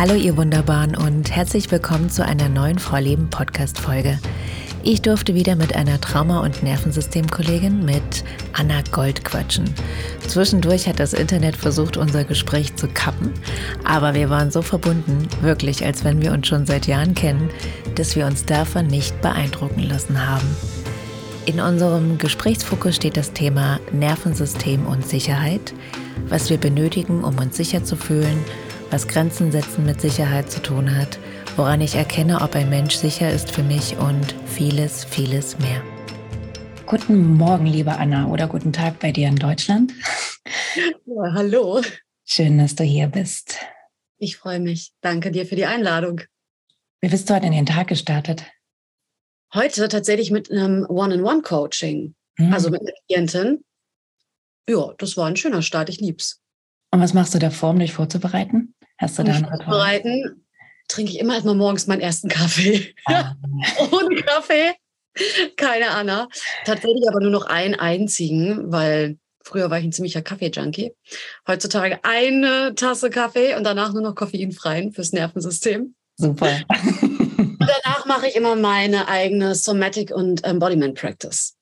Hallo ihr Wunderbaren und herzlich willkommen zu einer neuen Frau Leben Podcast Folge. Ich durfte wieder mit einer Trauma- und Nervensystemkollegin mit Anna Gold quatschen. Zwischendurch hat das Internet versucht, unser Gespräch zu kappen, aber wir waren so verbunden, wirklich als wenn wir uns schon seit Jahren kennen, dass wir uns davon nicht beeindrucken lassen haben. In unserem Gesprächsfokus steht das Thema Nervensystem und Sicherheit, was wir benötigen, um uns sicher zu fühlen, was Grenzen setzen mit Sicherheit zu tun hat, woran ich erkenne, ob ein Mensch sicher ist für mich und vieles, vieles mehr. Guten Morgen, liebe Anna, oder guten Tag bei dir in Deutschland. Ja, hallo. Schön, dass du hier bist. Ich freue mich. Danke dir für die Einladung. Wie bist du heute in den Tag gestartet? Heute tatsächlich mit einem One-on-One-Coaching, hm. also mit einer Klientin. Ja, das war ein schöner Start. Ich lieb's. Und was machst du davor, um dich vorzubereiten? Hast du da ein Vorbereiten trinke ich immer erstmal morgens meinen ersten Kaffee. Ah. Ohne Kaffee. Keine Anna. Tatsächlich aber nur noch einen einzigen, weil früher war ich ein ziemlicher Kaffee-Junkie. Heutzutage eine Tasse Kaffee und danach nur noch koffeinfreien fürs Nervensystem. Super. und danach mache ich immer meine eigene Somatic und Embodiment Practice.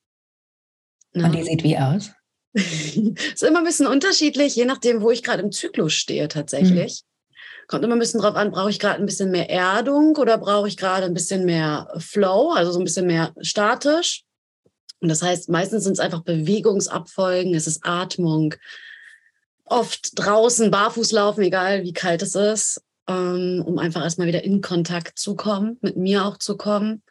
Und die sieht wie aus? ist immer ein bisschen unterschiedlich, je nachdem, wo ich gerade im Zyklus stehe tatsächlich. Kommt immer ein bisschen drauf an, brauche ich gerade ein bisschen mehr Erdung oder brauche ich gerade ein bisschen mehr Flow, also so ein bisschen mehr statisch. Und das heißt, meistens sind es einfach Bewegungsabfolgen, es ist Atmung, oft draußen barfuß laufen, egal wie kalt es ist, ähm, um einfach erstmal wieder in Kontakt zu kommen, mit mir auch zu kommen.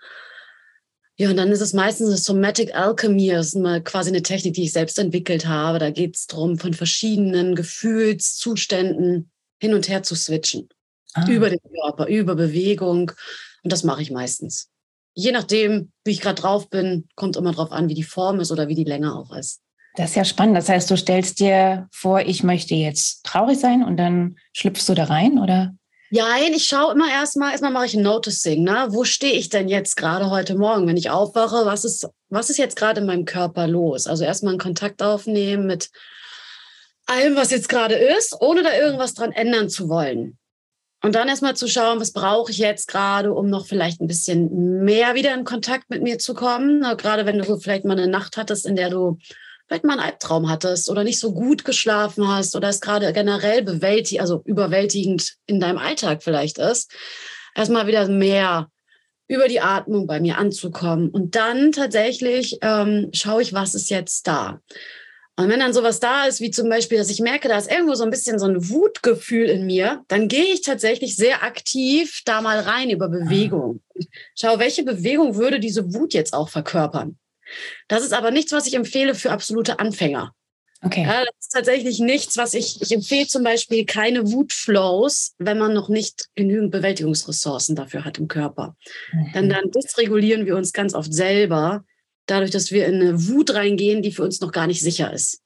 Ja, und dann ist es meistens eine Somatic Alchemy, das ist mal quasi eine Technik, die ich selbst entwickelt habe. Da geht es darum, von verschiedenen Gefühlszuständen hin und her zu switchen. Ah. Über den Körper, über Bewegung. Und das mache ich meistens. Je nachdem, wie ich gerade drauf bin, kommt immer drauf an, wie die Form ist oder wie die Länge auch ist. Das ist ja spannend. Das heißt, du stellst dir vor, ich möchte jetzt traurig sein und dann schlüpfst du da rein, oder? Ja, ich schaue immer erstmal, erstmal mache ich ein Noticing, ne? Wo stehe ich denn jetzt gerade heute Morgen, wenn ich aufwache? Was ist, was ist jetzt gerade in meinem Körper los? Also erstmal einen Kontakt aufnehmen mit allem, was jetzt gerade ist, ohne da irgendwas dran ändern zu wollen. Und dann erstmal zu schauen, was brauche ich jetzt gerade, um noch vielleicht ein bisschen mehr wieder in Kontakt mit mir zu kommen. Gerade wenn du vielleicht mal eine Nacht hattest, in der du vielleicht mal einen Albtraum hattest oder nicht so gut geschlafen hast oder es gerade generell bewältigt, also überwältigend in deinem Alltag vielleicht ist, erstmal wieder mehr über die Atmung bei mir anzukommen. Und dann tatsächlich ähm, schaue ich, was ist jetzt da. Und wenn dann sowas da ist, wie zum Beispiel, dass ich merke, da ist irgendwo so ein bisschen so ein Wutgefühl in mir, dann gehe ich tatsächlich sehr aktiv da mal rein über Bewegung. Schau, welche Bewegung würde diese Wut jetzt auch verkörpern? Das ist aber nichts, was ich empfehle für absolute Anfänger. Okay. Ja, das ist tatsächlich nichts, was ich, ich empfehle zum Beispiel keine Wutflows, wenn man noch nicht genügend Bewältigungsressourcen dafür hat im Körper. Mhm. Denn dann dysregulieren wir uns ganz oft selber, dadurch, dass wir in eine Wut reingehen, die für uns noch gar nicht sicher ist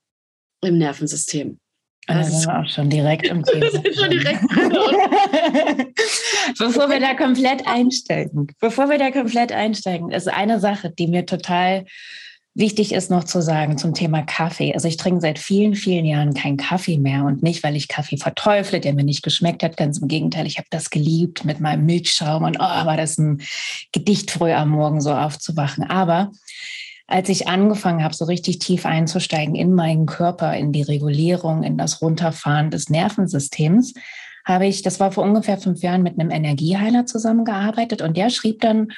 im Nervensystem. Das ist auch schon direkt im Thema. schon direkt bevor wir da komplett einsteigen, bevor wir da komplett einsteigen, ist eine Sache, die mir total wichtig ist noch zu sagen zum Thema Kaffee. Also ich trinke seit vielen, vielen Jahren keinen Kaffee mehr und nicht, weil ich Kaffee verteufle, der mir nicht geschmeckt hat. Ganz im Gegenteil, ich habe das geliebt mit meinem Milchschaum und oh, war das ein Gedicht früh am Morgen so aufzuwachen. Aber als ich angefangen habe, so richtig tief einzusteigen in meinen Körper, in die Regulierung, in das Runterfahren des Nervensystems, habe ich, das war vor ungefähr fünf Jahren, mit einem Energieheiler zusammengearbeitet und der schrieb dann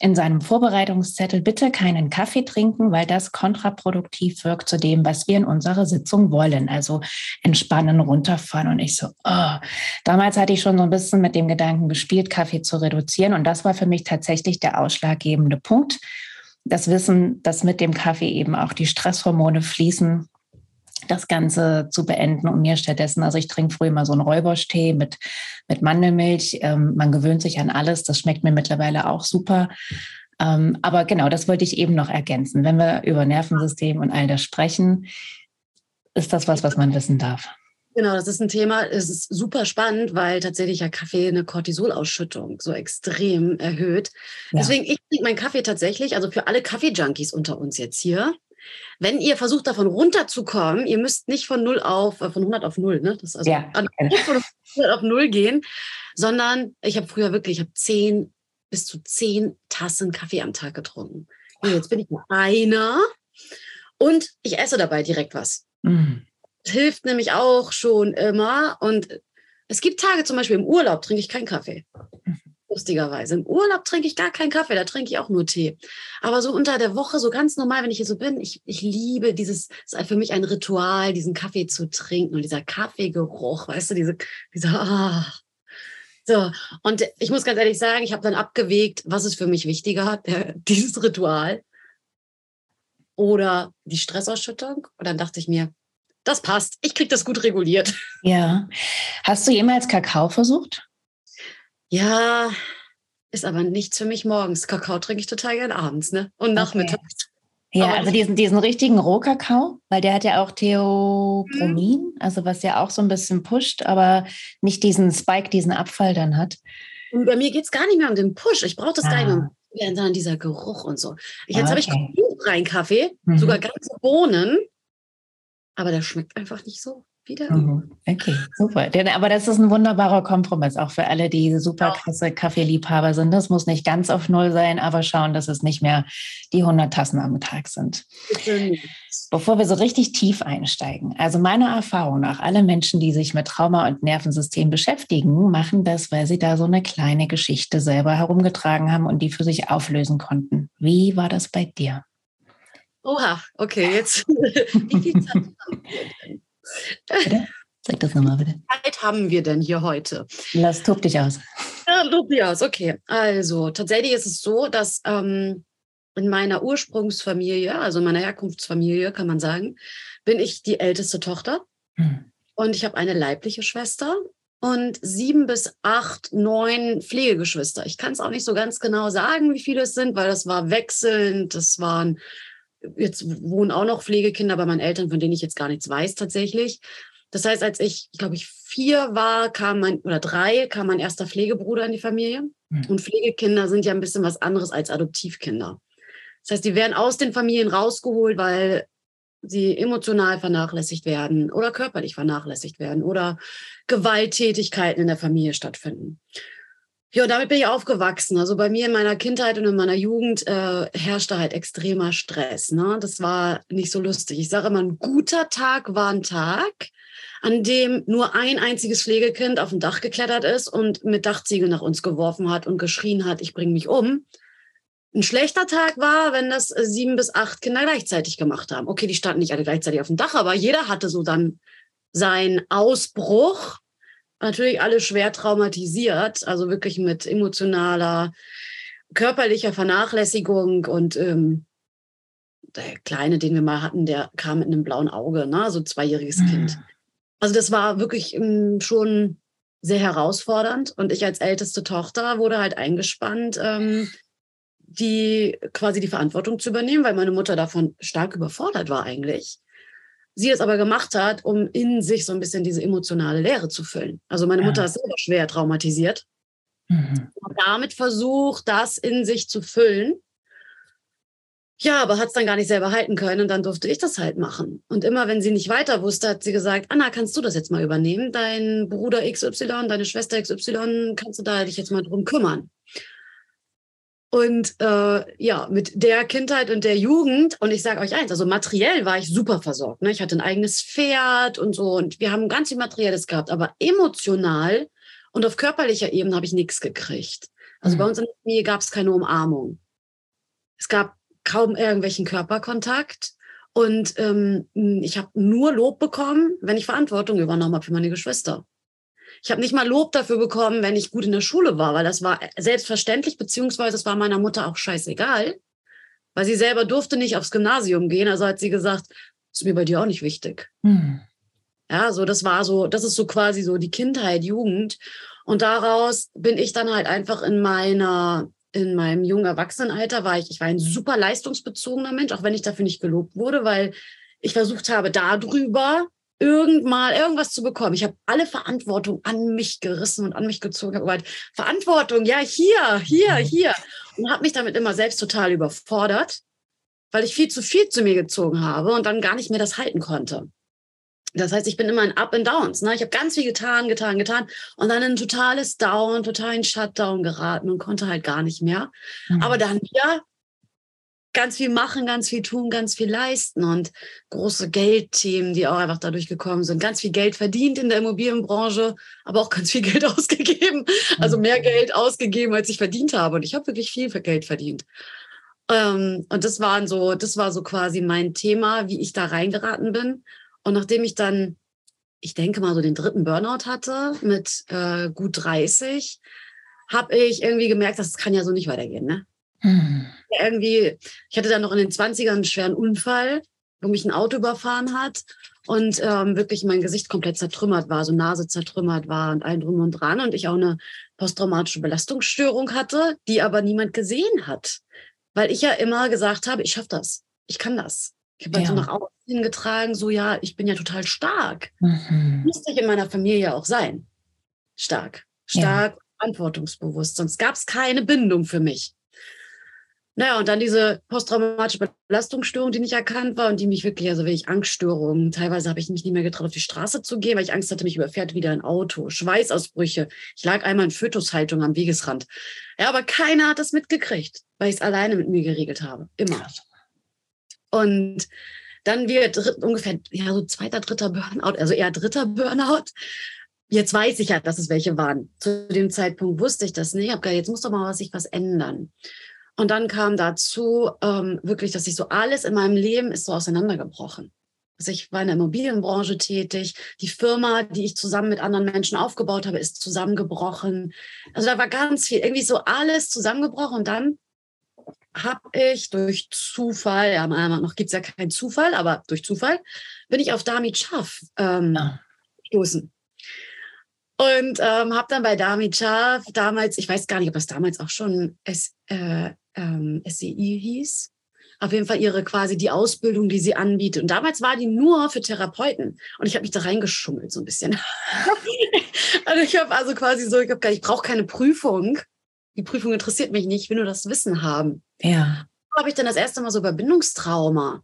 in seinem Vorbereitungszettel bitte keinen Kaffee trinken, weil das kontraproduktiv wirkt zu dem, was wir in unserer Sitzung wollen. Also entspannen, runterfahren. Und ich so, oh. damals hatte ich schon so ein bisschen mit dem Gedanken gespielt, Kaffee zu reduzieren. Und das war für mich tatsächlich der ausschlaggebende Punkt, das Wissen, dass mit dem Kaffee eben auch die Stresshormone fließen, das Ganze zu beenden und mir stattdessen, also ich trinke früher mal so einen Räuberstee mit, mit Mandelmilch. Ähm, man gewöhnt sich an alles. Das schmeckt mir mittlerweile auch super. Ähm, aber genau, das wollte ich eben noch ergänzen. Wenn wir über Nervensystem und all das sprechen, ist das was, was man wissen darf. Genau, das ist ein Thema, es ist super spannend, weil tatsächlich ja Kaffee eine Cortisolausschüttung so extrem erhöht. Ja. Deswegen, ich trinke meinen Kaffee tatsächlich, also für alle Kaffee-Junkies unter uns jetzt hier, wenn ihr versucht, davon runterzukommen, ihr müsst nicht von 0 auf, äh, von 100 auf 0, ne? Das ist also ja. auf Null gehen, sondern ich habe früher wirklich, ich habe zehn bis zu zehn Tassen Kaffee am Tag getrunken. Jetzt bin ich nur einer und ich esse dabei direkt was. Mhm. Hilft nämlich auch schon immer. Und es gibt Tage, zum Beispiel im Urlaub trinke ich keinen Kaffee. Lustigerweise. Im Urlaub trinke ich gar keinen Kaffee, da trinke ich auch nur Tee. Aber so unter der Woche, so ganz normal, wenn ich hier so bin, ich, ich liebe dieses, es ist für mich ein Ritual, diesen Kaffee zu trinken und dieser Kaffeegeruch, weißt du, diese, dieser, ah, so, und ich muss ganz ehrlich sagen, ich habe dann abgewegt, was ist für mich wichtiger, der, dieses Ritual oder die Stressausschüttung. Und dann dachte ich mir, das passt, ich kriege das gut reguliert. Ja. Hast du jemals Kakao versucht? Ja, ist aber nichts für mich morgens. Kakao trinke ich total gern abends ne? und nachmittags. Okay. Ja, also diesen, diesen richtigen Rohkakao, weil der hat ja auch Theopromin, mhm. also was ja auch so ein bisschen pusht, aber nicht diesen Spike, diesen Abfall dann hat. Und bei mir geht es gar nicht mehr um den Push. Ich brauche das ah. gar nicht mehr, ah. sondern dieser Geruch und so. Ich, jetzt okay. habe ich rein Kaffee, mhm. sogar ganze Bohnen, aber der schmeckt einfach nicht so wieder. Mhm. Okay, super. Aber das ist ein wunderbarer Kompromiss, auch für alle, die super krasse Kaffeeliebhaber sind. Das muss nicht ganz auf Null sein, aber schauen, dass es nicht mehr die 100 Tassen am Tag sind. Bevor wir so richtig tief einsteigen, also meiner Erfahrung nach, alle Menschen, die sich mit Trauma und Nervensystem beschäftigen, machen das, weil sie da so eine kleine Geschichte selber herumgetragen haben und die für sich auflösen konnten. Wie war das bei dir? Oha, okay, jetzt. Wie viel Zeit haben wir denn? Bitte? Sag das nochmal bitte. Zeit haben wir denn hier heute? Lass, tob dich aus. Ja, tob dich aus, okay. Also, tatsächlich ist es so, dass ähm, in meiner Ursprungsfamilie, also in meiner Herkunftsfamilie, kann man sagen, bin ich die älteste Tochter. Hm. Und ich habe eine leibliche Schwester und sieben bis acht, neun Pflegegeschwister. Ich kann es auch nicht so ganz genau sagen, wie viele es sind, weil das war wechselnd. Das waren jetzt wohnen auch noch Pflegekinder bei meinen Eltern, von denen ich jetzt gar nichts weiß tatsächlich. Das heißt, als ich, glaube ich, vier war, kam mein, oder drei, kam mein erster Pflegebruder in die Familie. Mhm. Und Pflegekinder sind ja ein bisschen was anderes als Adoptivkinder. Das heißt, die werden aus den Familien rausgeholt, weil sie emotional vernachlässigt werden oder körperlich vernachlässigt werden oder Gewalttätigkeiten in der Familie stattfinden. Ja, damit bin ich aufgewachsen. Also bei mir in meiner Kindheit und in meiner Jugend äh, herrschte halt extremer Stress. Ne? Das war nicht so lustig. Ich sage immer, ein guter Tag war ein Tag, an dem nur ein einziges Pflegekind auf dem Dach geklettert ist und mit Dachziegel nach uns geworfen hat und geschrien hat, ich bringe mich um. Ein schlechter Tag war, wenn das sieben bis acht Kinder gleichzeitig gemacht haben. Okay, die standen nicht alle gleichzeitig auf dem Dach, aber jeder hatte so dann seinen Ausbruch natürlich alle schwer traumatisiert, also wirklich mit emotionaler, körperlicher Vernachlässigung und ähm, der Kleine, den wir mal hatten, der kam mit einem blauen Auge, ne? so zweijähriges mhm. Kind. Also das war wirklich ähm, schon sehr herausfordernd und ich als älteste Tochter wurde halt eingespannt, ähm, die quasi die Verantwortung zu übernehmen, weil meine Mutter davon stark überfordert war eigentlich sie es aber gemacht hat, um in sich so ein bisschen diese emotionale Leere zu füllen. Also meine Mutter ja. ist selber schwer traumatisiert mhm. und damit versucht, das in sich zu füllen. Ja, aber hat es dann gar nicht selber halten können und dann durfte ich das halt machen. Und immer, wenn sie nicht weiter wusste, hat sie gesagt, Anna, kannst du das jetzt mal übernehmen? Dein Bruder XY, deine Schwester XY, kannst du da dich jetzt mal drum kümmern? Und äh, ja, mit der Kindheit und der Jugend, und ich sage euch eins, also materiell war ich super versorgt. Ne? Ich hatte ein eigenes Pferd und so, und wir haben ganz viel Materielles gehabt, aber emotional und auf körperlicher Ebene habe ich nichts gekriegt. Also mhm. bei uns in der Familie gab es keine Umarmung. Es gab kaum irgendwelchen Körperkontakt. Und ähm, ich habe nur Lob bekommen, wenn ich Verantwortung übernommen habe für meine Geschwister. Ich habe nicht mal Lob dafür bekommen, wenn ich gut in der Schule war, weil das war selbstverständlich, beziehungsweise es war meiner Mutter auch scheißegal, weil sie selber durfte nicht aufs Gymnasium gehen. Also hat sie gesagt, ist mir bei dir auch nicht wichtig. Hm. Ja, so das war so, das ist so quasi so die Kindheit, Jugend. Und daraus bin ich dann halt einfach in meiner, in meinem jungen Erwachsenenalter war ich, ich war ein super leistungsbezogener Mensch, auch wenn ich dafür nicht gelobt wurde, weil ich versucht habe, darüber irgendmal irgendwas zu bekommen. Ich habe alle Verantwortung an mich gerissen und an mich gezogen. Ich habe Verantwortung, ja, hier, hier, mhm. hier. Und habe mich damit immer selbst total überfordert, weil ich viel zu viel zu mir gezogen habe und dann gar nicht mehr das halten konnte. Das heißt, ich bin immer in Up and Downs. Ne? Ich habe ganz viel getan, getan, getan und dann in ein totales Down, totalen Shutdown geraten und konnte halt gar nicht mehr. Mhm. Aber dann wieder ganz viel machen, ganz viel tun, ganz viel leisten und große Geldthemen, die auch einfach dadurch gekommen sind. Ganz viel Geld verdient in der Immobilienbranche, aber auch ganz viel Geld ausgegeben. Also mehr Geld ausgegeben, als ich verdient habe. Und ich habe wirklich viel für Geld verdient. Ähm, und das waren so, das war so quasi mein Thema, wie ich da reingeraten bin. Und nachdem ich dann, ich denke mal, so den dritten Burnout hatte mit äh, gut 30, habe ich irgendwie gemerkt, das kann ja so nicht weitergehen. Ne? Mhm. Irgendwie, ich hatte dann noch in den 20ern einen schweren Unfall, wo mich ein Auto überfahren hat und ähm, wirklich mein Gesicht komplett zertrümmert war, so Nase zertrümmert war und ein drum und dran und ich auch eine posttraumatische Belastungsstörung hatte, die aber niemand gesehen hat, weil ich ja immer gesagt habe, ich schaffe das, ich kann das. Ich habe halt ja. so nach außen hingetragen, so ja, ich bin ja total stark. Mhm. Musste ich in meiner Familie auch sein. Stark, stark, ja. verantwortungsbewusst. Sonst gab es keine Bindung für mich. Naja, und dann diese posttraumatische Belastungsstörung, die nicht erkannt war und die mich wirklich, also wirklich Angststörungen. Teilweise habe ich mich nicht mehr getraut, auf die Straße zu gehen, weil ich Angst hatte, mich überfährt wieder ein Auto. Schweißausbrüche. Ich lag einmal in Fötushaltung am Wegesrand. Ja, aber keiner hat das mitgekriegt, weil ich es alleine mit mir geregelt habe. Immer. Und dann wird ungefähr, ja, so zweiter, dritter Burnout, also eher dritter Burnout. Jetzt weiß ich ja, dass es welche waren. Zu dem Zeitpunkt wusste ich das nicht. Ich habe gesagt, jetzt muss doch mal was, sich was ändern. Und dann kam dazu ähm, wirklich, dass ich so alles in meinem Leben ist so auseinandergebrochen. Also ich war in der Immobilienbranche tätig. Die Firma, die ich zusammen mit anderen Menschen aufgebaut habe, ist zusammengebrochen. Also da war ganz viel, irgendwie so alles zusammengebrochen. Und dann habe ich durch Zufall, ja, noch gibt es ja keinen Zufall, aber durch Zufall bin ich auf Damit Schaf ähm, ja. gestoßen. Und ähm, habe dann bei Damit Schaf damals, ich weiß gar nicht, ob das damals auch schon S, äh, ähm, SCI hieß. Auf jeden Fall ihre quasi die Ausbildung, die sie anbietet. Und damals war die nur für Therapeuten. Und ich habe mich da reingeschummelt so ein bisschen. also ich habe also quasi so, ich, hab, ich brauche keine Prüfung. Die Prüfung interessiert mich nicht, ich will nur das Wissen haben. Ja. Da habe ich dann das erste Mal so über Bindungstrauma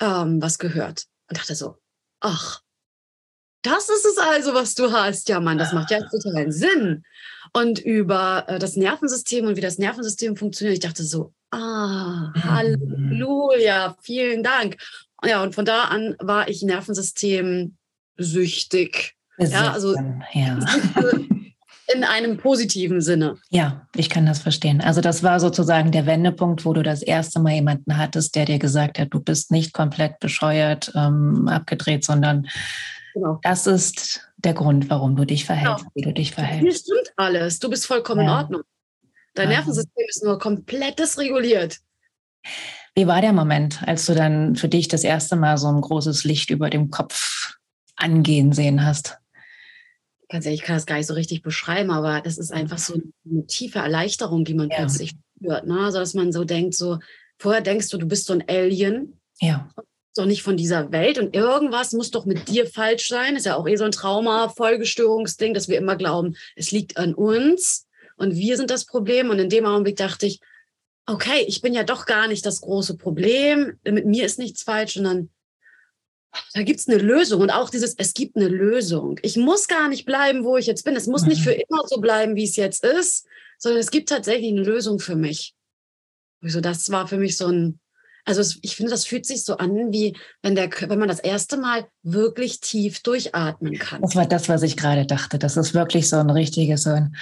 ähm, was gehört und dachte so, ach, das ist es also, was du hast. Ja, Mann, das macht ja totalen Sinn. Und über äh, das Nervensystem und wie das Nervensystem funktioniert, ich dachte so, ah, Halleluja, vielen Dank. Ja, und von da an war ich Nervensystem süchtig. Ja, also ja. in einem positiven Sinne. Ja, ich kann das verstehen. Also das war sozusagen der Wendepunkt, wo du das erste Mal jemanden hattest, der dir gesagt hat, du bist nicht komplett bescheuert, ähm, abgedreht, sondern Genau. Das ist der Grund, warum du dich verhältst, genau. wie du dich verhältst. Hier stimmt alles. Du bist vollkommen ja. in Ordnung. Dein ja. Nervensystem ist nur komplett dysreguliert. Wie war der Moment, als du dann für dich das erste Mal so ein großes Licht über dem Kopf angehen sehen hast? Ganz ehrlich, ich kann das gar nicht so richtig beschreiben, aber das ist einfach so eine tiefe Erleichterung, die man ja. plötzlich spürt. Ne? Also, dass man so denkt, so, vorher denkst du, du bist so ein Alien. Ja doch nicht von dieser Welt und irgendwas muss doch mit dir falsch sein. Ist ja auch eh so ein Trauma, Folgestörungsding, dass wir immer glauben, es liegt an uns und wir sind das Problem. Und in dem Augenblick dachte ich, okay, ich bin ja doch gar nicht das große Problem. Mit mir ist nichts falsch, sondern da gibt es eine Lösung. Und auch dieses, es gibt eine Lösung. Ich muss gar nicht bleiben, wo ich jetzt bin. Es muss mhm. nicht für immer so bleiben, wie es jetzt ist, sondern es gibt tatsächlich eine Lösung für mich. Also das war für mich so ein also es, ich finde, das fühlt sich so an, wie wenn, der, wenn man das erste Mal wirklich tief durchatmen kann. Das war das, was ich gerade dachte. Das ist wirklich so ein richtiges, so ein,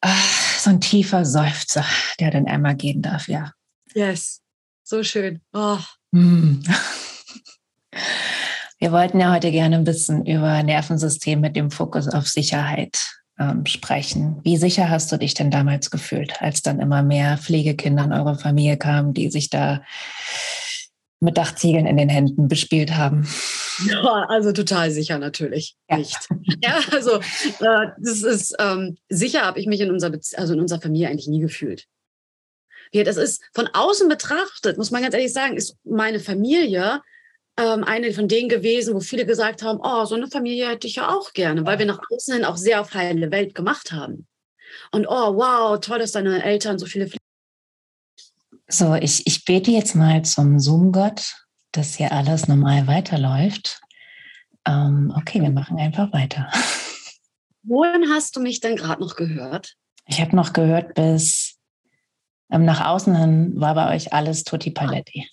ach, so ein tiefer Seufzer, der dann einmal gehen darf, ja. Yes, so schön. Oh. Mm. Wir wollten ja heute gerne ein bisschen über Nervensystem mit dem Fokus auf Sicherheit ähm, sprechen. Wie sicher hast du dich denn damals gefühlt, als dann immer mehr Pflegekinder in eure Familie kamen, die sich da mit Dachziegeln in den Händen bespielt haben? Ja, also total sicher natürlich ja. nicht. Ja, also äh, das ist ähm, sicher habe ich mich in unserer also in unserer Familie eigentlich nie gefühlt. Das ist von außen betrachtet, muss man ganz ehrlich sagen, ist meine Familie ähm, eine von denen gewesen, wo viele gesagt haben, oh, so eine Familie hätte ich ja auch gerne, weil wir nach außen hin auch sehr auf heile Welt gemacht haben. Und oh, wow, toll, dass deine Eltern so viele So, ich, ich bete jetzt mal zum Zoom-Gott, dass hier alles normal weiterläuft. Ähm, okay, wir machen einfach weiter. Wohin hast du mich denn gerade noch gehört? Ich habe noch gehört, bis ähm, nach außen hin war bei euch alles Tutti Paletti.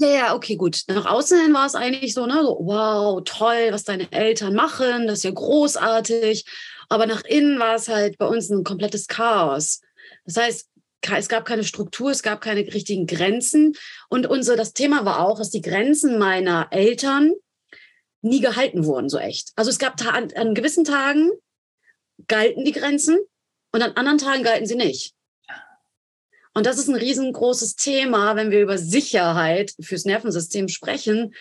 Ja, ja, okay, gut. Nach außen hin war es eigentlich so, ne, so, wow, toll, was deine Eltern machen, das ist ja großartig. Aber nach innen war es halt bei uns ein komplettes Chaos. Das heißt, es gab keine Struktur, es gab keine richtigen Grenzen. Und unser, das Thema war auch, dass die Grenzen meiner Eltern nie gehalten wurden, so echt. Also es gab an, an gewissen Tagen galten die Grenzen und an anderen Tagen galten sie nicht. Und das ist ein riesengroßes Thema, wenn wir über Sicherheit fürs Nervensystem sprechen.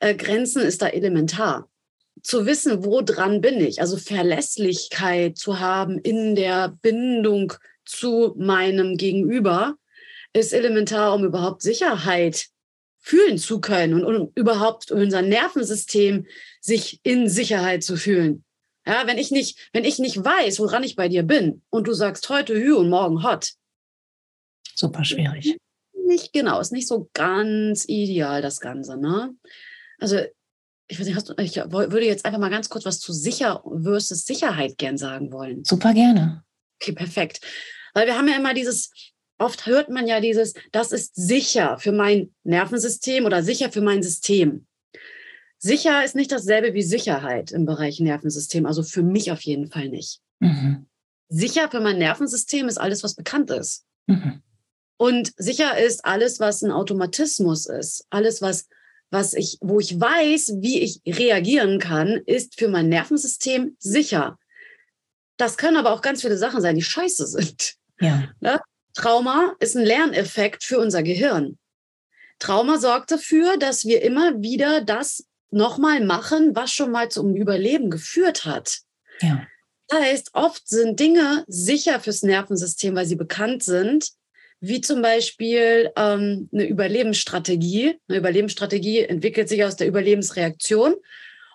Äh, Grenzen ist da elementar. Zu wissen, wo dran bin ich, also Verlässlichkeit zu haben in der Bindung zu meinem Gegenüber, ist elementar, um überhaupt Sicherheit fühlen zu können und um überhaupt unser Nervensystem sich in Sicherheit zu fühlen. Ja, wenn ich nicht, wenn ich nicht weiß, woran ich bei dir bin und du sagst heute Hü und morgen Hot. Super schwierig. Nicht genau, ist nicht so ganz ideal, das Ganze, ne? Also, ich weiß nicht, du, ich würde jetzt einfach mal ganz kurz was zu sicher versus Sicherheit gern sagen wollen. Super gerne. Okay, perfekt. Weil wir haben ja immer dieses, oft hört man ja dieses, das ist sicher für mein Nervensystem oder sicher für mein System. Sicher ist nicht dasselbe wie Sicherheit im Bereich Nervensystem, also für mich auf jeden Fall nicht. Mhm. Sicher für mein Nervensystem ist alles, was bekannt ist. Mhm. Und sicher ist alles, was ein Automatismus ist, alles, was, was ich, wo ich weiß, wie ich reagieren kann, ist für mein Nervensystem sicher. Das können aber auch ganz viele Sachen sein, die scheiße sind. Ja. Ne? Trauma ist ein Lerneffekt für unser Gehirn. Trauma sorgt dafür, dass wir immer wieder das nochmal machen, was schon mal zum Überleben geführt hat. Ja. Das heißt, oft sind Dinge sicher fürs Nervensystem, weil sie bekannt sind, wie zum Beispiel ähm, eine Überlebensstrategie. Eine Überlebensstrategie entwickelt sich aus der Überlebensreaktion.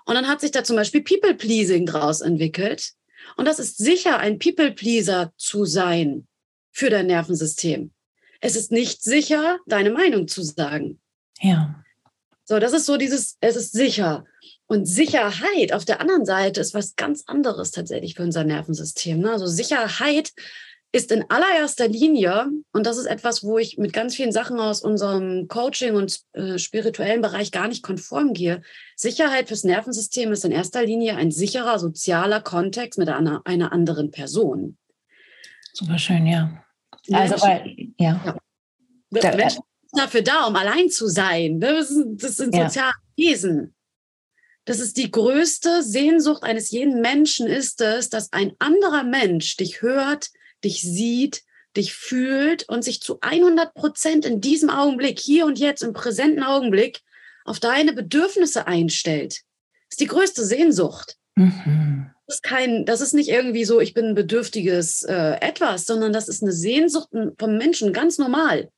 Und dann hat sich da zum Beispiel People-Pleasing draus entwickelt. Und das ist sicher, ein People-Pleaser zu sein für dein Nervensystem. Es ist nicht sicher, deine Meinung zu sagen. Ja. So, das ist so dieses, es ist sicher. Und Sicherheit auf der anderen Seite ist was ganz anderes tatsächlich für unser Nervensystem. Ne? Also Sicherheit ist in allererster Linie, und das ist etwas, wo ich mit ganz vielen Sachen aus unserem Coaching und äh, spirituellen Bereich gar nicht konform gehe. Sicherheit fürs Nervensystem ist in erster Linie ein sicherer sozialer Kontext mit einer, einer anderen Person. Super schön, ja. Also, weil, ja. ja. Menschen dafür da, um allein zu sein. Das sind, das sind soziale Wesen. Das ist die größte Sehnsucht eines jeden Menschen ist es, dass ein anderer Mensch dich hört, dich sieht, dich fühlt und sich zu 100 Prozent in diesem Augenblick, hier und jetzt, im präsenten Augenblick, auf deine Bedürfnisse einstellt. Das ist die größte Sehnsucht. Mhm. Das, ist kein, das ist nicht irgendwie so, ich bin ein bedürftiges äh, Etwas, sondern das ist eine Sehnsucht vom Menschen, ganz normal.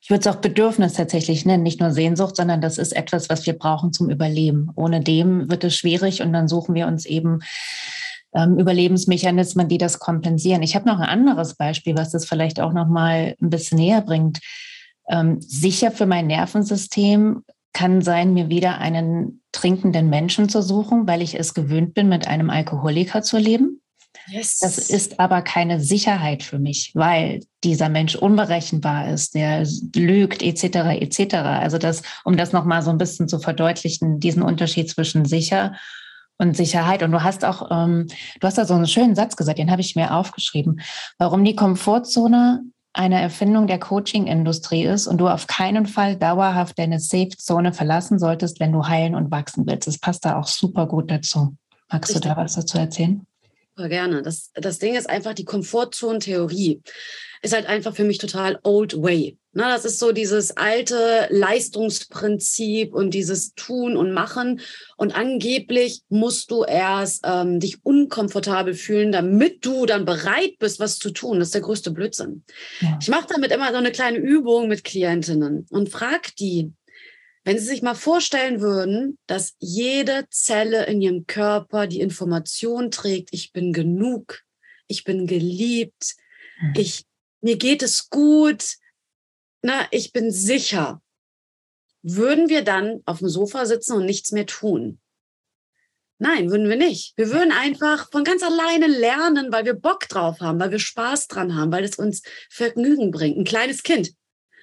Ich würde es auch Bedürfnis tatsächlich nennen, nicht nur Sehnsucht, sondern das ist etwas, was wir brauchen zum Überleben. Ohne dem wird es schwierig und dann suchen wir uns eben ähm, Überlebensmechanismen, die das kompensieren. Ich habe noch ein anderes Beispiel, was das vielleicht auch noch mal ein bisschen näher bringt. Ähm, sicher für mein Nervensystem kann sein, mir wieder einen trinkenden Menschen zu suchen, weil ich es gewöhnt bin, mit einem Alkoholiker zu leben. Yes. Das ist aber keine Sicherheit für mich, weil dieser Mensch unberechenbar ist, der lügt etc. etc. Also das, um das noch mal so ein bisschen zu verdeutlichen, diesen Unterschied zwischen sicher und Sicherheit. Und du hast auch, ähm, du hast da so einen schönen Satz gesagt, den habe ich mir aufgeschrieben, warum die Komfortzone eine Erfindung der Coaching-Industrie ist und du auf keinen Fall dauerhaft deine Safe-Zone verlassen solltest, wenn du heilen und wachsen willst. Das passt da auch super gut dazu. Magst Richtig. du da was dazu erzählen? Super gerne. Das, das Ding ist einfach die Komfortzone-Theorie. Ist halt einfach für mich total old way. Na, das ist so dieses alte Leistungsprinzip und dieses Tun und Machen. Und angeblich musst du erst ähm, dich unkomfortabel fühlen, damit du dann bereit bist, was zu tun. Das ist der größte Blödsinn. Ja. Ich mache damit immer so eine kleine Übung mit Klientinnen und frag die, wenn Sie sich mal vorstellen würden, dass jede Zelle in Ihrem Körper die Information trägt, ich bin genug, ich bin geliebt, mhm. ich, mir geht es gut, na, ich bin sicher, würden wir dann auf dem Sofa sitzen und nichts mehr tun? Nein, würden wir nicht. Wir würden einfach von ganz alleine lernen, weil wir Bock drauf haben, weil wir Spaß dran haben, weil es uns Vergnügen bringt. Ein kleines Kind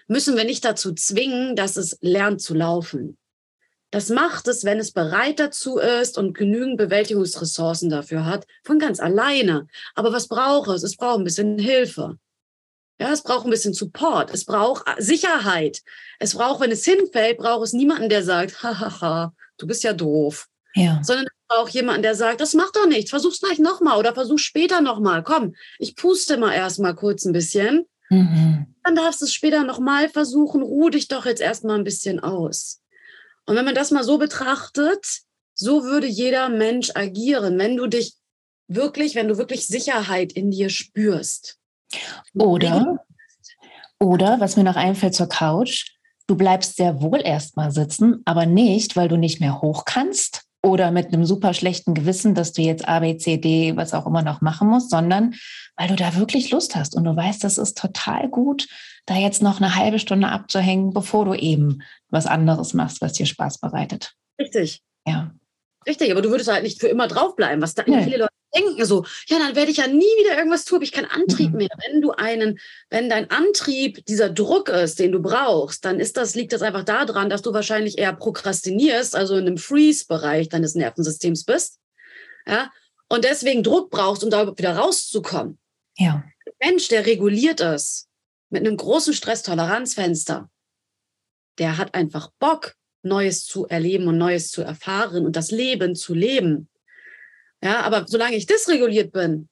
müssen wir nicht dazu zwingen, dass es lernt zu laufen. Das macht es, wenn es bereit dazu ist und genügend Bewältigungsressourcen dafür hat, von ganz alleine. Aber was braucht es? Es braucht ein bisschen Hilfe. Ja, es braucht ein bisschen Support. Es braucht Sicherheit. Es braucht, wenn es hinfällt, braucht es niemanden, der sagt, hahaha, du bist ja doof. Ja. Sondern es braucht jemanden, der sagt, das macht doch nichts, versuch's gleich nochmal oder versuch später nochmal. Komm, ich puste mal erstmal kurz ein bisschen. Mhm. Dann darfst du es später nochmal versuchen, ruh dich doch jetzt erstmal ein bisschen aus. Und wenn man das mal so betrachtet, so würde jeder Mensch agieren, wenn du dich wirklich, wenn du wirklich Sicherheit in dir spürst. Oder, oder was mir noch einfällt zur Couch, du bleibst sehr wohl erstmal sitzen, aber nicht, weil du nicht mehr hoch kannst oder mit einem super schlechten Gewissen, dass du jetzt A, B, C, D, was auch immer noch machen musst, sondern weil du da wirklich Lust hast und du weißt, das ist total gut, da jetzt noch eine halbe Stunde abzuhängen, bevor du eben was anderes machst, was dir Spaß bereitet. Richtig. Ja. Richtig, aber du würdest halt nicht für immer draufbleiben, was da nee. viele Leute denken so, ja, dann werde ich ja nie wieder irgendwas tun, habe ich keinen Antrieb mhm. mehr. Wenn du einen, wenn dein Antrieb dieser Druck ist, den du brauchst, dann ist das, liegt das einfach daran, dass du wahrscheinlich eher prokrastinierst, also in einem Freeze-Bereich deines Nervensystems bist. Ja, und deswegen Druck brauchst, um da wieder rauszukommen. Ja. Ein Mensch, der reguliert ist, mit einem großen Stresstoleranzfenster, der hat einfach Bock, Neues zu erleben und Neues zu erfahren und das Leben zu leben. Ja, aber solange ich dysreguliert bin,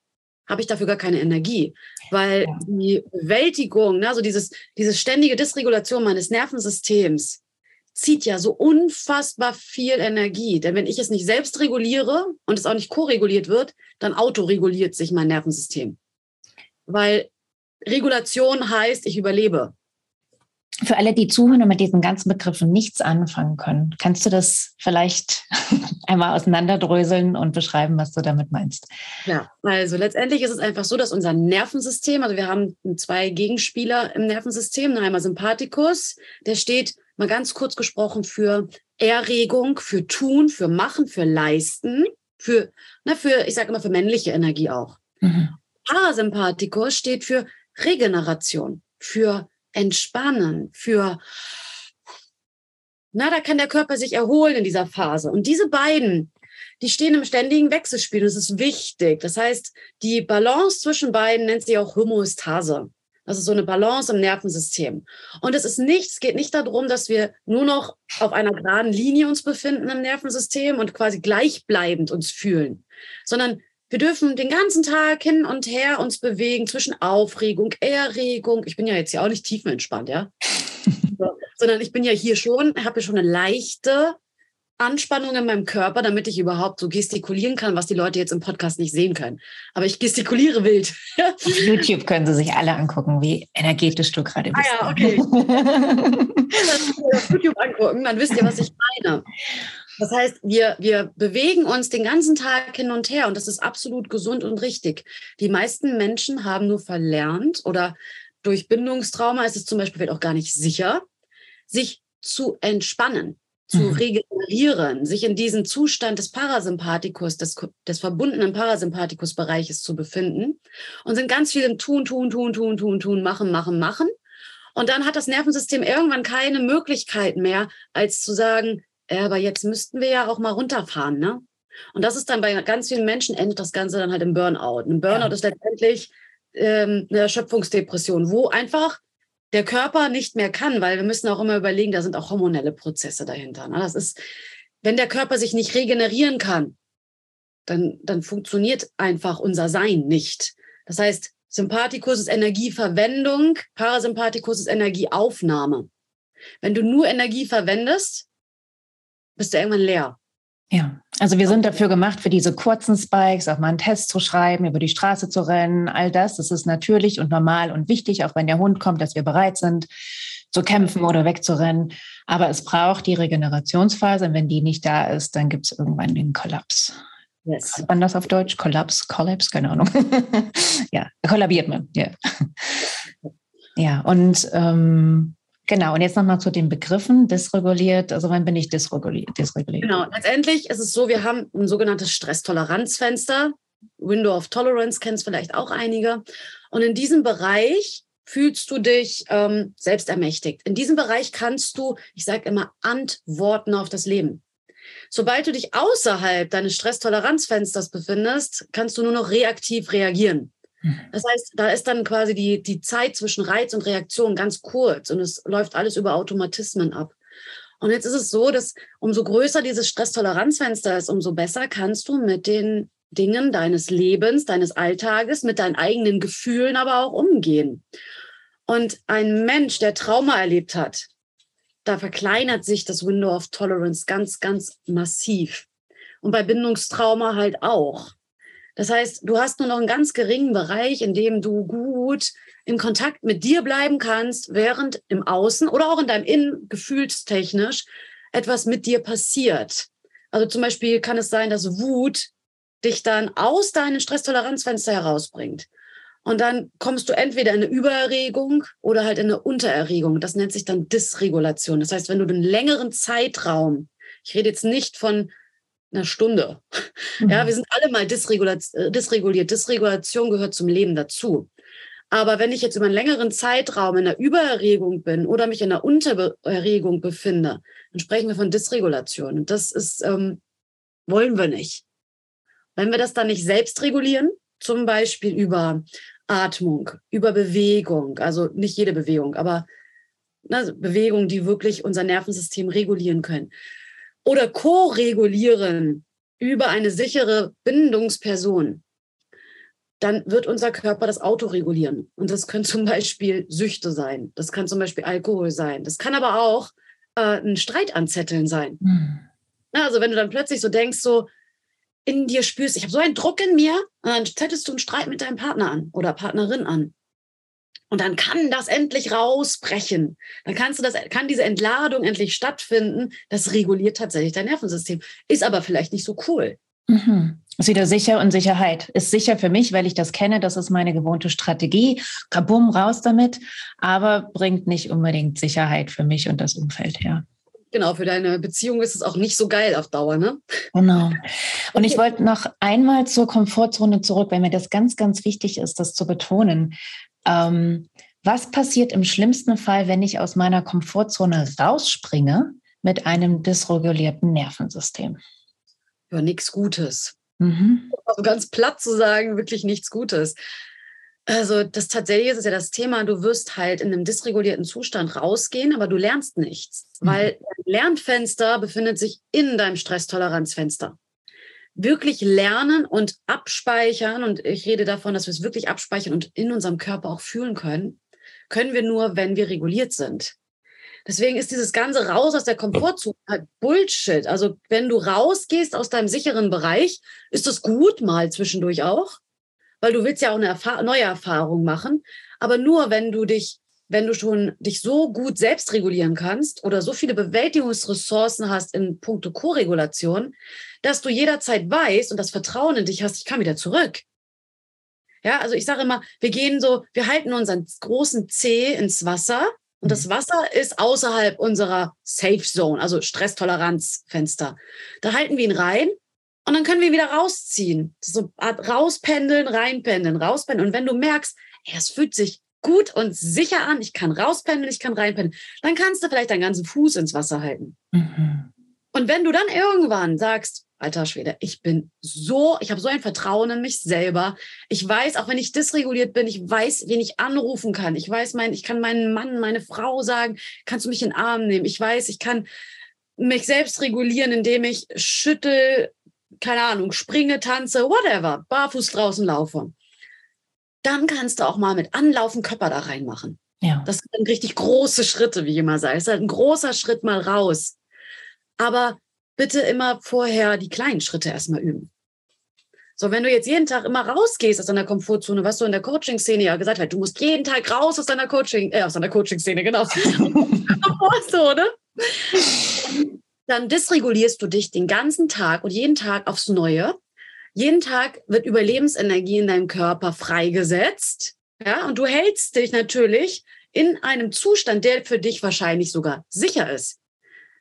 habe ich dafür gar keine Energie, weil ja. die Bewältigung, ne, also dieses, diese ständige Dysregulation meines Nervensystems zieht ja so unfassbar viel Energie. Denn wenn ich es nicht selbst reguliere und es auch nicht koreguliert wird, dann autoreguliert sich mein Nervensystem. Weil Regulation heißt, ich überlebe. Für alle, die zuhören und mit diesen ganzen Begriffen nichts anfangen können, kannst du das vielleicht einmal auseinanderdröseln und beschreiben, was du damit meinst? Ja, also letztendlich ist es einfach so, dass unser Nervensystem, also wir haben zwei Gegenspieler im Nervensystem, einmal Sympathikus, der steht mal ganz kurz gesprochen für Erregung, für Tun, für Machen, für Leisten, für, na, für ich sage immer, für männliche Energie auch. Mhm. Parasympathikus steht für Regeneration, für Entspannen, für, na, da kann der Körper sich erholen in dieser Phase. Und diese beiden, die stehen im ständigen Wechselspiel. Das ist wichtig. Das heißt, die Balance zwischen beiden nennt sich auch Homöostase. Das ist so eine Balance im Nervensystem. Und es ist nichts, es geht nicht darum, dass wir nur noch auf einer geraden Linie uns befinden im Nervensystem und quasi gleichbleibend uns fühlen, sondern wir dürfen den ganzen Tag hin und her uns bewegen zwischen Aufregung, Erregung. Ich bin ja jetzt ja auch nicht tiefenentspannt, ja. so, sondern ich bin ja hier schon, habe ja schon eine leichte Anspannung in meinem Körper, damit ich überhaupt so gestikulieren kann, was die Leute jetzt im Podcast nicht sehen können. Aber ich gestikuliere wild. Auf YouTube können sie sich alle angucken, wie energetisch du gerade bist. Ah ja, okay. YouTube angucken, dann wisst ihr, was ich meine. Das heißt, wir, wir bewegen uns den ganzen Tag hin und her und das ist absolut gesund und richtig. Die meisten Menschen haben nur verlernt oder durch Bindungstrauma ist es zum Beispiel auch gar nicht sicher, sich zu entspannen, zu mhm. regenerieren, sich in diesen Zustand des Parasympathikus, des, des verbundenen Parasympathikus-Bereiches zu befinden und sind ganz viel im Tun, Tun, Tun, Tun, Tun, Tun, Machen, Machen, Machen. Und dann hat das Nervensystem irgendwann keine Möglichkeit mehr, als zu sagen, aber jetzt müssten wir ja auch mal runterfahren, ne? Und das ist dann bei ganz vielen Menschen endet das Ganze dann halt im Burnout. Ein Burnout ja. ist letztendlich ähm, eine Erschöpfungsdepression, wo einfach der Körper nicht mehr kann, weil wir müssen auch immer überlegen, da sind auch hormonelle Prozesse dahinter. Ne? Das ist, wenn der Körper sich nicht regenerieren kann, dann, dann funktioniert einfach unser Sein nicht. Das heißt, Sympathikus ist Energieverwendung, Parasympathikus ist Energieaufnahme. Wenn du nur Energie verwendest, bist du irgendwann leer. Ja, also wir sind dafür gemacht, für diese kurzen Spikes auch mal einen Test zu schreiben, über die Straße zu rennen, all das. Das ist natürlich und normal und wichtig, auch wenn der Hund kommt, dass wir bereit sind zu kämpfen oder wegzurennen. Aber es braucht die Regenerationsphase und wenn die nicht da ist, dann gibt es irgendwann den Kollaps. Yes. Hat man das auf Deutsch? Kollaps, Kollaps, keine Ahnung. ja, kollabiert man. Ja, ja und ähm, Genau, und jetzt nochmal zu den Begriffen, dysreguliert, also wann bin ich dysreguliert? dysreguliert? Genau, letztendlich ist es so, wir haben ein sogenanntes Stresstoleranzfenster. Window of Tolerance kennen es vielleicht auch einige. Und in diesem Bereich fühlst du dich ähm, selbst ermächtigt. In diesem Bereich kannst du, ich sage immer, antworten auf das Leben. Sobald du dich außerhalb deines Stresstoleranzfensters befindest, kannst du nur noch reaktiv reagieren. Mhm. Das heißt, da ist dann quasi die, die Zeit zwischen Reiz und Reaktion ganz kurz und es läuft alles über Automatismen ab. Und jetzt ist es so, dass umso größer dieses Stresstoleranzfenster ist, umso besser kannst du mit den Dingen deines Lebens, deines Alltages, mit deinen eigenen Gefühlen aber auch umgehen. Und ein Mensch, der Trauma erlebt hat, da verkleinert sich das Window of Tolerance ganz, ganz massiv. Und bei Bindungstrauma halt auch. Das heißt, du hast nur noch einen ganz geringen Bereich, in dem du gut in Kontakt mit dir bleiben kannst, während im Außen oder auch in deinem Innen gefühlstechnisch etwas mit dir passiert. Also zum Beispiel kann es sein, dass Wut dich dann aus deinem Stresstoleranzfenster herausbringt. Und dann kommst du entweder in eine Übererregung oder halt in eine Untererregung. Das nennt sich dann Dysregulation. Das heißt, wenn du den längeren Zeitraum, ich rede jetzt nicht von einer Stunde. Mhm. Ja, wir sind alle mal dysreguliert. Äh, dysreguliert. Dysregulation gehört zum Leben dazu. Aber wenn ich jetzt über einen längeren Zeitraum in einer Übererregung bin oder mich in einer Untererregung befinde, dann sprechen wir von Dysregulation. Und das ist, ähm, wollen wir nicht. Wenn wir das dann nicht selbst regulieren, zum Beispiel über Atmung, über Bewegung, also nicht jede Bewegung, aber ne, Bewegungen, die wirklich unser Nervensystem regulieren können, oder ko-regulieren über eine sichere Bindungsperson, dann wird unser Körper das Auto regulieren. Und das können zum Beispiel Süchte sein. Das kann zum Beispiel Alkohol sein. Das kann aber auch äh, ein Streit anzetteln sein. Mhm. Also wenn du dann plötzlich so denkst, so in dir spürst, ich habe so einen Druck in mir, und dann zettelst du einen Streit mit deinem Partner an oder Partnerin an. Und dann kann das endlich rausbrechen. Dann kannst du das, kann diese Entladung endlich stattfinden. Das reguliert tatsächlich dein Nervensystem. Ist aber vielleicht nicht so cool. Mhm. Ist wieder sicher und Sicherheit. Ist sicher für mich, weil ich das kenne. Das ist meine gewohnte Strategie. Kabum, raus damit. Aber bringt nicht unbedingt Sicherheit für mich und das Umfeld her. Genau, für deine Beziehung ist es auch nicht so geil auf Dauer, ne? Genau. Und ich wollte noch einmal zur Komfortzone zurück, weil mir das ganz, ganz wichtig ist, das zu betonen. Ähm, was passiert im schlimmsten Fall, wenn ich aus meiner Komfortzone rausspringe mit einem dysregulierten Nervensystem? Ja, nichts Gutes. Mhm. Also ganz platt zu sagen, wirklich nichts Gutes. Also das tatsächlich ist ja das Thema, du wirst halt in einem dysregulierten Zustand rausgehen, aber du lernst nichts, mhm. weil dein Lernfenster befindet sich in deinem Stresstoleranzfenster wirklich lernen und abspeichern, und ich rede davon, dass wir es wirklich abspeichern und in unserem Körper auch fühlen können, können wir nur, wenn wir reguliert sind. Deswegen ist dieses ganze Raus aus der Komfortzone halt Bullshit. Also wenn du rausgehst aus deinem sicheren Bereich, ist das gut mal zwischendurch auch, weil du willst ja auch eine Erfahr neue Erfahrung machen. Aber nur wenn du dich wenn du schon dich so gut selbst regulieren kannst oder so viele Bewältigungsressourcen hast in puncto Co-Regulation, dass du jederzeit weißt und das Vertrauen in dich hast, ich kann wieder zurück. Ja, also ich sage immer, wir gehen so, wir halten unseren großen Zeh ins Wasser und das mhm. Wasser ist außerhalb unserer Safe Zone, also Stresstoleranzfenster. Da halten wir ihn rein und dann können wir ihn wieder rausziehen. So rauspendeln, reinpendeln, rauspendeln. Und wenn du merkst, ey, es fühlt sich gut und sicher an, ich kann rauspendeln, ich kann reinpendeln, dann kannst du vielleicht deinen ganzen Fuß ins Wasser halten. Mhm. Und wenn du dann irgendwann sagst, alter Schwede, ich bin so, ich habe so ein Vertrauen in mich selber. Ich weiß, auch wenn ich dysreguliert bin, ich weiß, wen ich anrufen kann. Ich weiß, mein, ich kann meinen Mann, meine Frau sagen, kannst du mich in den Arm nehmen? Ich weiß, ich kann mich selbst regulieren, indem ich schüttel, keine Ahnung, springe, tanze, whatever, barfuß draußen laufe dann kannst du auch mal mit Anlaufen Körper da reinmachen. Ja. Das sind richtig große Schritte, wie ich immer sage. Es ist halt ein großer Schritt mal raus. Aber bitte immer vorher die kleinen Schritte erstmal üben. So, wenn du jetzt jeden Tag immer rausgehst aus deiner Komfortzone, was du in der Coaching-Szene ja gesagt hast, du musst jeden Tag raus aus deiner Coaching, äh, aus deiner Coaching-Szene, genau. so, ne? Dann dysregulierst du dich den ganzen Tag und jeden Tag aufs Neue jeden Tag wird Überlebensenergie in deinem Körper freigesetzt. Ja, und du hältst dich natürlich in einem Zustand, der für dich wahrscheinlich sogar sicher ist.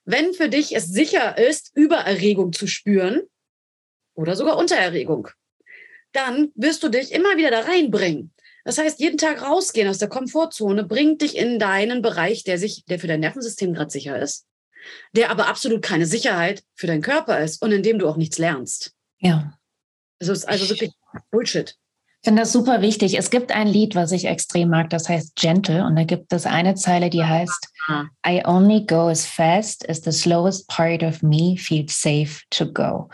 Wenn für dich es sicher ist, Übererregung zu spüren oder sogar Untererregung, dann wirst du dich immer wieder da reinbringen. Das heißt, jeden Tag rausgehen aus der Komfortzone bringt dich in deinen Bereich, der sich, der für dein Nervensystem gerade sicher ist, der aber absolut keine Sicherheit für deinen Körper ist und in dem du auch nichts lernst. Ja. Also es ist also wirklich Bullshit. Finde das super wichtig. Es gibt ein Lied, was ich extrem mag, das heißt Gentle. Und da gibt es eine Zeile, die heißt, I only go as fast as the slowest part of me feels safe to go.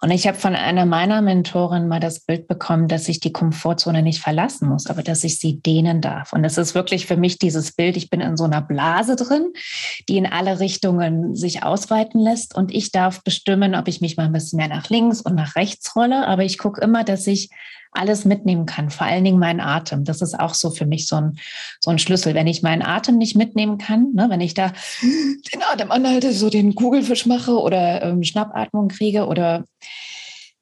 Und ich habe von einer meiner Mentoren mal das Bild bekommen, dass ich die Komfortzone nicht verlassen muss, aber dass ich sie dehnen darf. Und das ist wirklich für mich dieses Bild, ich bin in so einer Blase drin, die in alle Richtungen sich ausweiten lässt. Und ich darf bestimmen, ob ich mich mal ein bisschen mehr nach links und nach rechts rolle. Aber ich gucke immer, dass ich alles mitnehmen kann, vor allen Dingen meinen Atem. Das ist auch so für mich so ein, so ein Schlüssel. Wenn ich meinen Atem nicht mitnehmen kann, ne, wenn ich da den Atem anhalte, so den Kugelfisch mache oder ähm, Schnappatmung kriege oder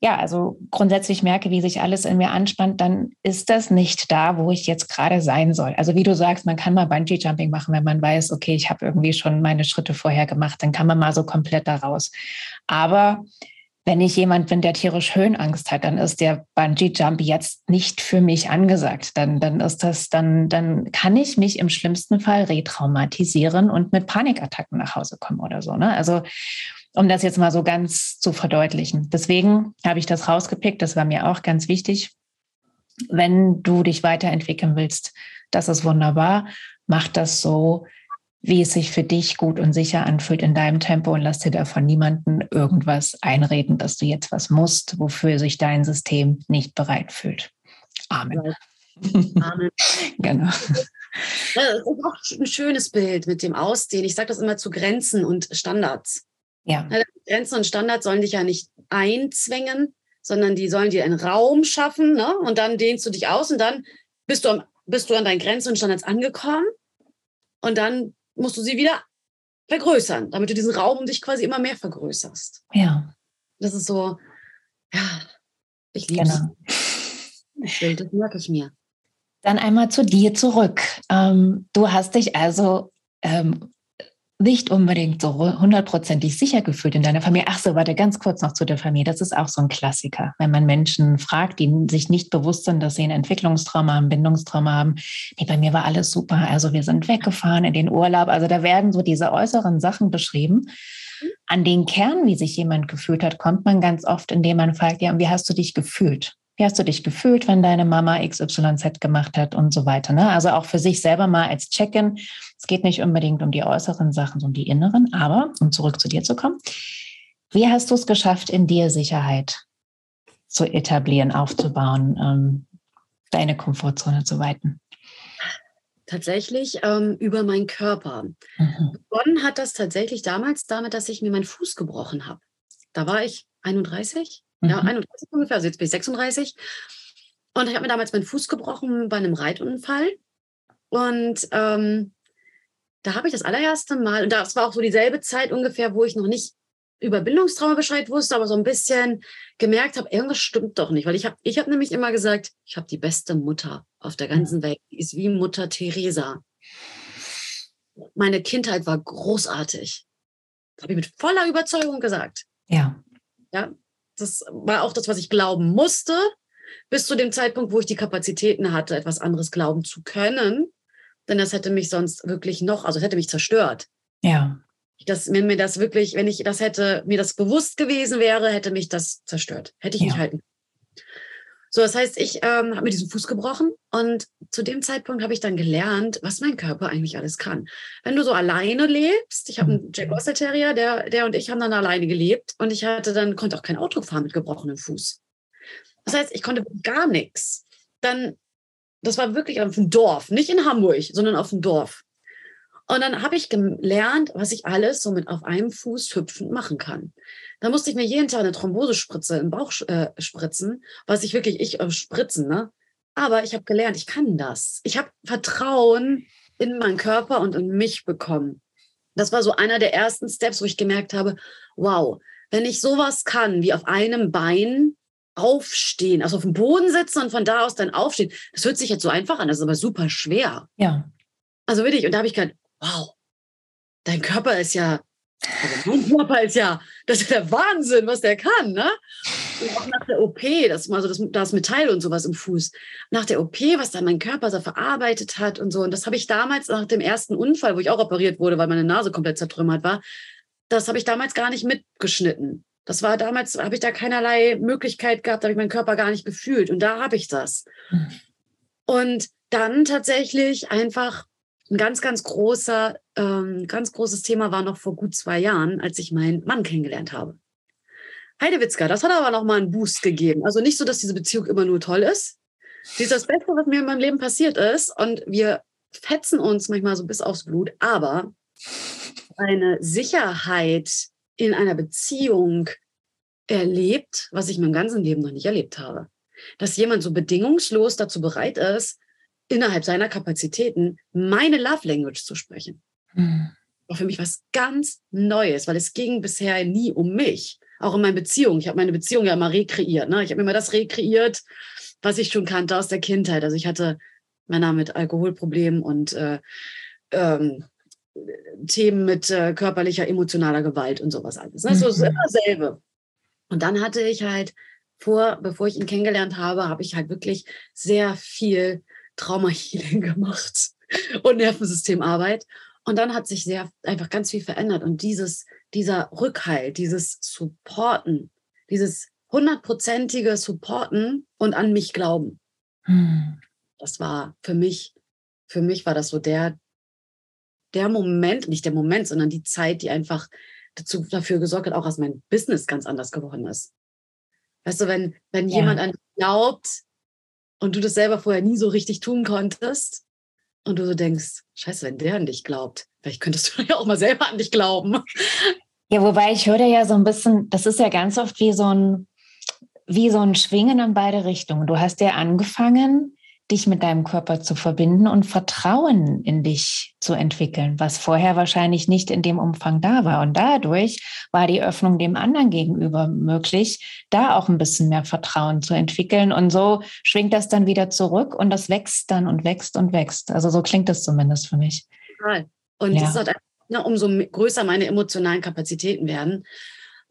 ja, also grundsätzlich merke, wie sich alles in mir anspannt, dann ist das nicht da, wo ich jetzt gerade sein soll. Also wie du sagst, man kann mal Bungee Jumping machen, wenn man weiß, okay, ich habe irgendwie schon meine Schritte vorher gemacht, dann kann man mal so komplett da raus. Aber wenn ich jemand bin, der tierisch Höhenangst hat, dann ist der Bungee Jump jetzt nicht für mich angesagt. Dann, dann ist das, dann, dann kann ich mich im schlimmsten Fall retraumatisieren und mit Panikattacken nach Hause kommen oder so. Ne? Also, um das jetzt mal so ganz zu verdeutlichen. Deswegen habe ich das rausgepickt. Das war mir auch ganz wichtig. Wenn du dich weiterentwickeln willst, das ist wunderbar. Mach das so, wie es sich für dich gut und sicher anfühlt in deinem Tempo und lass dir davon niemanden irgendwas einreden, dass du jetzt was musst, wofür sich dein System nicht bereit fühlt. Amen. Amen. genau. Das ist auch ein schönes Bild mit dem Ausdehnen. Ich sage das immer zu Grenzen und Standards. Ja. Grenzen und Standards sollen dich ja nicht einzwängen, sondern die sollen dir einen Raum schaffen, ne? Und dann dehnst du dich aus und dann bist du, am, bist du an deinen Grenzen und Standards angekommen. Und dann musst du sie wieder vergrößern, damit du diesen Raum um dich quasi immer mehr vergrößerst. Ja. Das ist so, ja, ich liebe genau. es. Das merke ich mir. Dann einmal zu dir zurück. Ähm, du hast dich also ähm, nicht unbedingt so hundertprozentig sicher gefühlt in deiner Familie. Ach so, warte, ganz kurz noch zu der Familie. Das ist auch so ein Klassiker. Wenn man Menschen fragt, die sich nicht bewusst sind, dass sie ein Entwicklungstrauma haben, Bindungstrauma haben. Nee, bei mir war alles super. Also wir sind weggefahren in den Urlaub. Also da werden so diese äußeren Sachen beschrieben. An den Kern, wie sich jemand gefühlt hat, kommt man ganz oft, indem man fragt, ja, wie hast du dich gefühlt? Wie hast du dich gefühlt, wenn deine Mama XYZ gemacht hat und so weiter? Ne? Also auch für sich selber mal als Check-in. Es geht nicht unbedingt um die äußeren Sachen, sondern um die inneren. Aber, um zurück zu dir zu kommen, wie hast du es geschafft, in dir Sicherheit zu etablieren, aufzubauen, ähm, deine Komfortzone zu weiten? Tatsächlich ähm, über meinen Körper. Mhm. Begonnen hat das tatsächlich damals damit, dass ich mir meinen Fuß gebrochen habe. Da war ich 31 Mhm. Ja, 31 ungefähr, also jetzt bin ich 36. Und ich habe mir damals meinen Fuß gebrochen bei einem Reitunfall. Und ähm, da habe ich das allererste Mal, und das war auch so dieselbe Zeit ungefähr, wo ich noch nicht über Bildungstrauma Bescheid wusste, aber so ein bisschen gemerkt habe, irgendwas stimmt doch nicht. Weil ich habe ich hab nämlich immer gesagt, ich habe die beste Mutter auf der ganzen Welt. Die ist wie Mutter Teresa. Meine Kindheit war großartig. Das habe ich mit voller Überzeugung gesagt. Ja. Ja, das war auch das, was ich glauben musste, bis zu dem Zeitpunkt, wo ich die Kapazitäten hatte, etwas anderes glauben zu können. Denn das hätte mich sonst wirklich noch, also es hätte mich zerstört. Ja. Das, wenn mir das wirklich, wenn ich das hätte, mir das bewusst gewesen wäre, hätte mich das zerstört. Hätte ich ja. nicht halten. So, das heißt, ich ähm, habe mir diesen Fuß gebrochen und zu dem Zeitpunkt habe ich dann gelernt, was mein Körper eigentlich alles kann. Wenn du so alleine lebst, ich habe einen Jack Russell Terrier, der, der und ich haben dann alleine gelebt und ich hatte dann, konnte auch kein Auto fahren mit gebrochenem Fuß. Das heißt, ich konnte gar nichts. Dann, das war wirklich auf dem Dorf, nicht in Hamburg, sondern auf dem Dorf. Und dann habe ich gelernt, was ich alles so mit auf einem Fuß hüpfend machen kann. Da musste ich mir jeden Tag eine Thrombosespritze im Bauch äh, spritzen, was ich wirklich, ich äh, spritzen, ne? Aber ich habe gelernt, ich kann das. Ich habe Vertrauen in meinen Körper und in mich bekommen. Das war so einer der ersten Steps, wo ich gemerkt habe, wow, wenn ich sowas kann, wie auf einem Bein aufstehen, also auf dem Boden sitzen und von da aus dann aufstehen, das hört sich jetzt so einfach an, das ist aber super schwer. Ja. Also wirklich, und da habe ich gedacht, wow, dein Körper ist ja, also mein Körper ist ja, das ist der Wahnsinn, was der kann, ne? Und auch nach der OP, das mal so das, das Metall und sowas im Fuß. Nach der OP, was da mein Körper so verarbeitet hat und so. Und das habe ich damals nach dem ersten Unfall, wo ich auch operiert wurde, weil meine Nase komplett zertrümmert war, das habe ich damals gar nicht mitgeschnitten. Das war damals, habe ich da keinerlei Möglichkeit gehabt, habe ich meinen Körper gar nicht gefühlt. Und da habe ich das. Mhm. Und dann tatsächlich einfach ein ganz, ganz großer, ähm, ganz großes Thema war noch vor gut zwei Jahren, als ich meinen Mann kennengelernt habe. Heidewitzka, das hat aber noch mal einen Boost gegeben. Also nicht so, dass diese Beziehung immer nur toll ist. Sie ist das Beste, was mir in meinem Leben passiert ist. Und wir fetzen uns manchmal so bis aufs Blut. Aber eine Sicherheit in einer Beziehung erlebt, was ich mein ganzes Leben noch nicht erlebt habe. Dass jemand so bedingungslos dazu bereit ist, innerhalb seiner Kapazitäten meine Love Language zu sprechen. Mhm. War für mich was ganz Neues, weil es ging bisher nie um mich. Auch in meinen Beziehungen. Ich habe meine Beziehung ja immer rekreiert. Ne? Ich habe immer das rekreiert, was ich schon kannte aus der Kindheit. Also ich hatte Männer mit Alkoholproblemen und äh, ähm, Themen mit äh, körperlicher, emotionaler Gewalt und sowas alles. Ne? Mhm. So ist immer dasselbe. Und dann hatte ich halt vor, bevor ich ihn kennengelernt habe, habe ich halt wirklich sehr viel Trauma-Healing gemacht und Nervensystemarbeit. Und dann hat sich sehr einfach ganz viel verändert. Und dieses, dieser Rückhalt, dieses Supporten, dieses hundertprozentige Supporten und an mich glauben. Hm. Das war für mich, für mich war das so der, der Moment, nicht der Moment, sondern die Zeit, die einfach dazu, dafür gesorgt hat, auch dass mein Business ganz anders geworden ist. Weißt du, wenn, wenn ja. jemand an dich glaubt, und du das selber vorher nie so richtig tun konntest und du so denkst, scheiße, wenn der an dich glaubt, vielleicht könntest du ja auch mal selber an dich glauben. Ja, wobei ich höre ja so ein bisschen, das ist ja ganz oft wie so ein, wie so ein Schwingen in beide Richtungen. Du hast ja angefangen, dich mit deinem Körper zu verbinden und Vertrauen in dich zu entwickeln, was vorher wahrscheinlich nicht in dem Umfang da war. Und dadurch war die Öffnung dem anderen gegenüber möglich, da auch ein bisschen mehr Vertrauen zu entwickeln. Und so schwingt das dann wieder zurück und das wächst dann und wächst und wächst. Also so klingt das zumindest für mich. Total. Und ja. hat, ne, umso größer meine emotionalen Kapazitäten werden,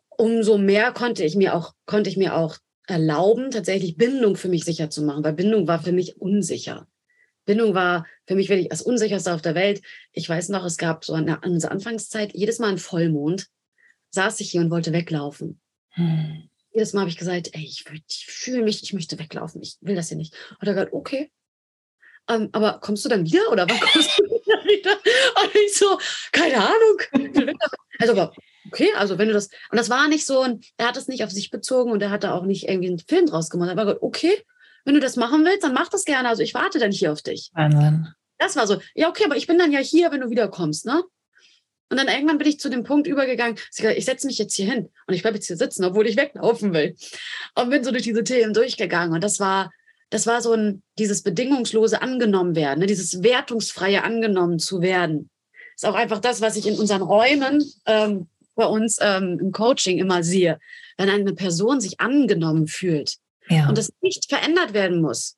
umso mehr konnte ich mir auch, konnte ich mir auch erlauben, tatsächlich Bindung für mich sicher zu machen, weil Bindung war für mich unsicher. Bindung war für mich wirklich das Unsicherste auf der Welt. Ich weiß noch, es gab so in unserer Anfangszeit, jedes Mal ein Vollmond, saß ich hier und wollte weglaufen. Hm. Jedes Mal habe ich gesagt, ey, ich, ich fühle mich, ich möchte weglaufen, ich will das hier nicht. Und er gesagt, okay. Ähm, aber kommst du dann wieder oder wann kommst du wieder? Und ich so, keine Ahnung. Also, aber okay, also wenn du das, und das war nicht so, er hat es nicht auf sich bezogen und er hatte auch nicht irgendwie einen Film draus gemacht. Er war gut, okay, wenn du das machen willst, dann mach das gerne. Also ich warte dann hier auf dich. Wahnsinn. Das war so, ja, okay, aber ich bin dann ja hier, wenn du wiederkommst, ne? Und dann irgendwann bin ich zu dem Punkt übergegangen, ich setze mich jetzt hier hin und ich bleibe jetzt hier sitzen, obwohl ich weglaufen will. Und bin so durch diese Themen durchgegangen. Und das war, das war so ein, dieses bedingungslose angenommen werden, ne? dieses wertungsfreie angenommen zu werden. Ist auch einfach das, was ich in unseren Räumen ähm, bei uns ähm, im Coaching immer sehe, wenn eine Person sich angenommen fühlt ja. und das nicht verändert werden muss,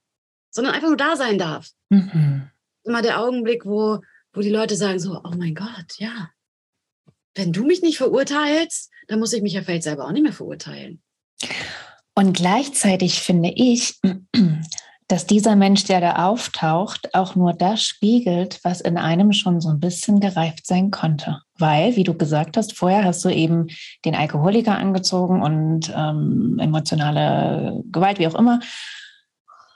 sondern einfach nur da sein darf. Mhm. Immer der Augenblick, wo, wo die Leute sagen so, oh mein Gott, ja, wenn du mich nicht verurteilst, dann muss ich mich ja vielleicht selber auch nicht mehr verurteilen. Und gleichzeitig finde ich, dass dieser Mensch, der da auftaucht, auch nur das spiegelt, was in einem schon so ein bisschen gereift sein konnte. Weil, wie du gesagt hast, vorher hast du eben den Alkoholiker angezogen und ähm, emotionale Gewalt, wie auch immer.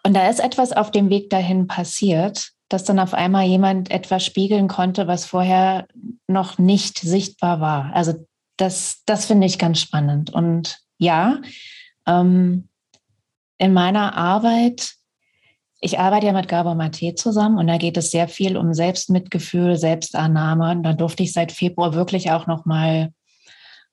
Und da ist etwas auf dem Weg dahin passiert, dass dann auf einmal jemand etwas spiegeln konnte, was vorher noch nicht sichtbar war. Also das, das finde ich ganz spannend. Und ja, ähm, in meiner Arbeit ich arbeite ja mit Gabor Mate zusammen und da geht es sehr viel um Selbstmitgefühl, Selbstannahme. Und da durfte ich seit Februar wirklich auch noch mal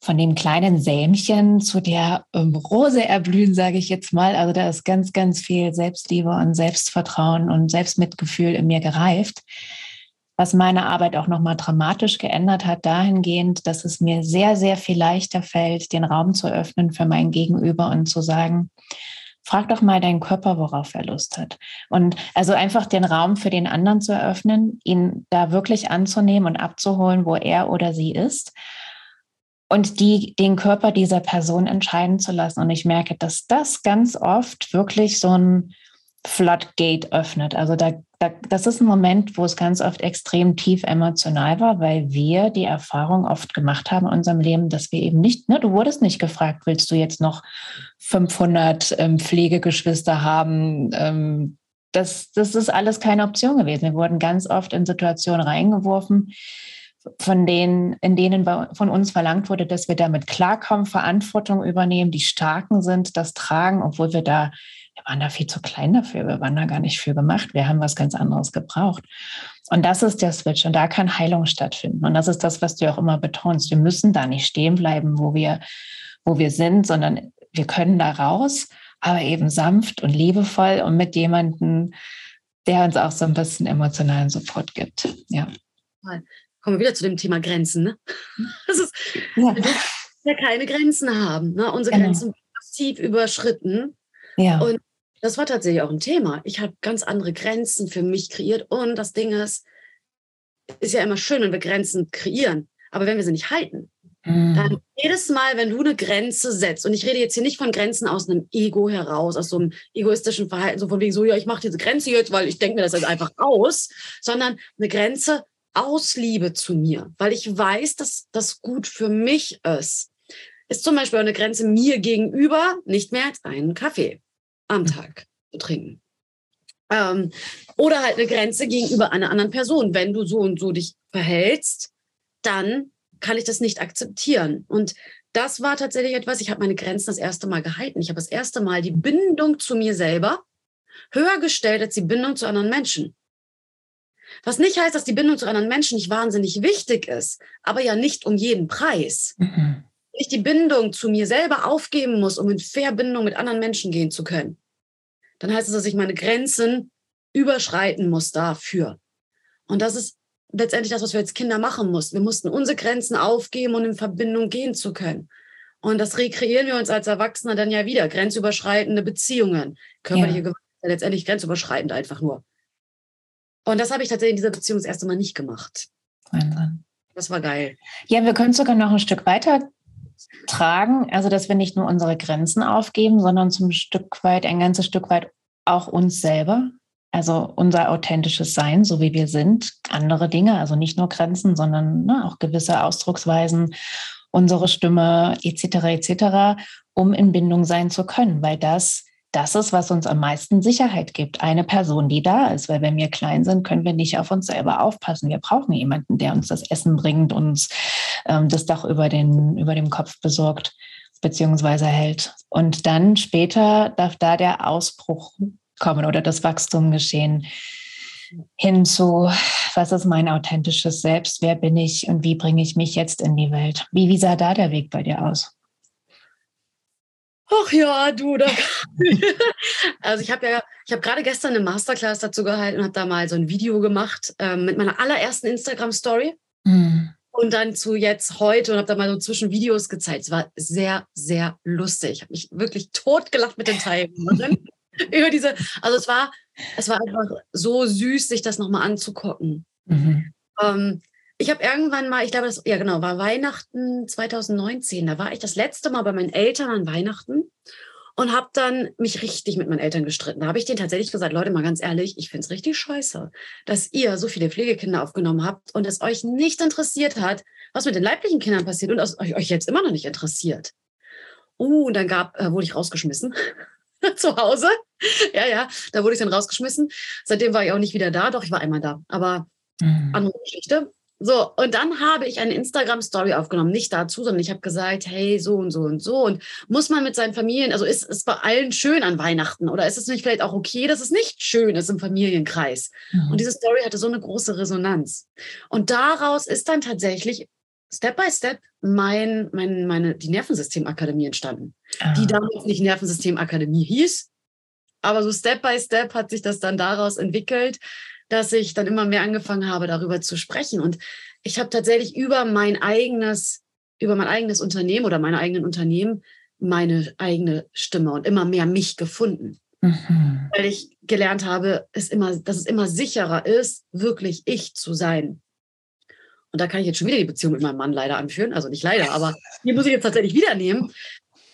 von dem kleinen Sämchen zu der ähm, Rose erblühen, sage ich jetzt mal. Also da ist ganz, ganz viel Selbstliebe und Selbstvertrauen und Selbstmitgefühl in mir gereift, was meine Arbeit auch noch mal dramatisch geändert hat, dahingehend, dass es mir sehr, sehr viel leichter fällt, den Raum zu öffnen für mein Gegenüber und zu sagen, frag doch mal deinen Körper, worauf er Lust hat. Und also einfach den Raum für den anderen zu eröffnen, ihn da wirklich anzunehmen und abzuholen, wo er oder sie ist. Und die, den Körper dieser Person entscheiden zu lassen. Und ich merke, dass das ganz oft wirklich so ein Floodgate öffnet. Also da, da, das ist ein Moment, wo es ganz oft extrem tief emotional war, weil wir die Erfahrung oft gemacht haben in unserem Leben, dass wir eben nicht, ne, du wurdest nicht gefragt, willst du jetzt noch 500 ähm, Pflegegeschwister haben? Ähm, das, das ist alles keine Option gewesen. Wir wurden ganz oft in Situationen reingeworfen, von denen, in denen von uns verlangt wurde, dass wir damit klarkommen, Verantwortung übernehmen, die Starken sind, das tragen, obwohl wir da wir waren da viel zu klein dafür, wir waren da gar nicht für gemacht, wir haben was ganz anderes gebraucht. Und das ist der Switch und da kann Heilung stattfinden. Und das ist das, was du auch immer betonst. Wir müssen da nicht stehen bleiben, wo wir, wo wir sind, sondern wir können da raus, aber eben sanft und liebevoll und mit jemandem, der uns auch so ein bisschen emotionalen Support gibt. Ja. Kommen wir wieder zu dem Thema Grenzen. Ne? Das ist, ja. ja keine Grenzen haben. Ne? Unsere genau. Grenzen massiv überschritten. Ja. Und das war tatsächlich auch ein Thema. Ich habe ganz andere Grenzen für mich kreiert. Und das Ding ist, ist ja immer schön, wenn wir Grenzen kreieren. Aber wenn wir sie nicht halten, mhm. dann jedes Mal, wenn du eine Grenze setzt, und ich rede jetzt hier nicht von Grenzen aus einem Ego heraus, aus so einem egoistischen Verhalten, so von wegen so, ja, ich mache diese Grenze jetzt, weil ich denke mir das jetzt einfach aus, sondern eine Grenze aus Liebe zu mir, weil ich weiß, dass das gut für mich ist. Ist zum Beispiel eine Grenze mir gegenüber nicht mehr als einen Kaffee am mhm. Tag zu trinken. Ähm, oder halt eine Grenze gegenüber einer anderen Person. Wenn du so und so dich verhältst, dann kann ich das nicht akzeptieren. Und das war tatsächlich etwas, ich habe meine Grenzen das erste Mal gehalten. Ich habe das erste Mal die Bindung zu mir selber höher gestellt als die Bindung zu anderen Menschen. Was nicht heißt, dass die Bindung zu anderen Menschen nicht wahnsinnig wichtig ist, aber ja nicht um jeden Preis. Mhm ich die Bindung zu mir selber aufgeben muss, um in Verbindung mit anderen Menschen gehen zu können, dann heißt es, dass ich meine Grenzen überschreiten muss dafür. Und das ist letztendlich das, was wir als Kinder machen mussten. Wir mussten unsere Grenzen aufgeben, um in Verbindung gehen zu können. Und das rekreieren wir uns als Erwachsene dann ja wieder. Grenzüberschreitende Beziehungen. Körperliche ja. Gewalt ist letztendlich grenzüberschreitend einfach nur. Und das habe ich tatsächlich in dieser Beziehung das erste Mal nicht gemacht. Wahnsinn. Das war geil. Ja, wir können sogar noch ein Stück weiter tragen, also dass wir nicht nur unsere Grenzen aufgeben, sondern zum Stück weit, ein ganzes Stück weit auch uns selber, also unser authentisches Sein, so wie wir sind, andere Dinge, also nicht nur Grenzen, sondern ne, auch gewisse Ausdrucksweisen, unsere Stimme etc. etc., um in Bindung sein zu können, weil das das ist, was uns am meisten Sicherheit gibt. Eine Person, die da ist, weil wenn wir klein sind, können wir nicht auf uns selber aufpassen. Wir brauchen jemanden, der uns das Essen bringt, uns ähm, das Dach über, den, über dem Kopf besorgt beziehungsweise hält. Und dann später darf da der Ausbruch kommen oder das Wachstum geschehen hin zu, was ist mein authentisches Selbst, wer bin ich und wie bringe ich mich jetzt in die Welt? Wie, wie sah da der Weg bei dir aus? Ach ja, du, da. also ich habe ja, ich habe gerade gestern eine Masterclass dazu gehalten und habe da mal so ein Video gemacht ähm, mit meiner allerersten Instagram-Story. Mhm. Und dann zu jetzt heute und habe da mal so zwischen Videos gezeigt. Es war sehr, sehr lustig. Ich habe mich wirklich totgelacht mit den Teilnehmern über diese. Also es war, es war einfach so süß, sich das nochmal anzugucken. Mhm. Ähm, ich habe irgendwann mal, ich glaube, das, ja genau, war Weihnachten 2019. Da war ich das letzte Mal bei meinen Eltern an Weihnachten und habe dann mich richtig mit meinen Eltern gestritten. Da habe ich denen tatsächlich gesagt, Leute, mal ganz ehrlich, ich finde es richtig scheiße, dass ihr so viele Pflegekinder aufgenommen habt und es euch nicht interessiert hat, was mit den leiblichen Kindern passiert und es euch jetzt immer noch nicht interessiert. Uh, und dann gab, äh, wurde ich rausgeschmissen. zu Hause. Ja, ja, da wurde ich dann rausgeschmissen. Seitdem war ich auch nicht wieder da, doch ich war einmal da. Aber mhm. andere Geschichte. So, und dann habe ich eine Instagram-Story aufgenommen, nicht dazu, sondern ich habe gesagt, hey, so und so und so. Und muss man mit seinen Familien, also ist es bei allen schön an Weihnachten oder ist es nicht vielleicht auch okay, dass es nicht schön ist im Familienkreis? Mhm. Und diese Story hatte so eine große Resonanz. Und daraus ist dann tatsächlich Step by Step mein, mein, meine, die Nervensystemakademie entstanden, ah. die damals nicht Nervensystemakademie hieß. Aber so Step by Step hat sich das dann daraus entwickelt, dass ich dann immer mehr angefangen habe, darüber zu sprechen. Und ich habe tatsächlich über mein eigenes, über mein eigenes Unternehmen oder meine eigenen Unternehmen meine eigene Stimme und immer mehr mich gefunden. Mhm. Weil ich gelernt habe, es immer, dass es immer sicherer ist, wirklich ich zu sein. Und da kann ich jetzt schon wieder die Beziehung mit meinem Mann leider anführen. Also nicht leider, aber die muss ich jetzt tatsächlich wieder nehmen.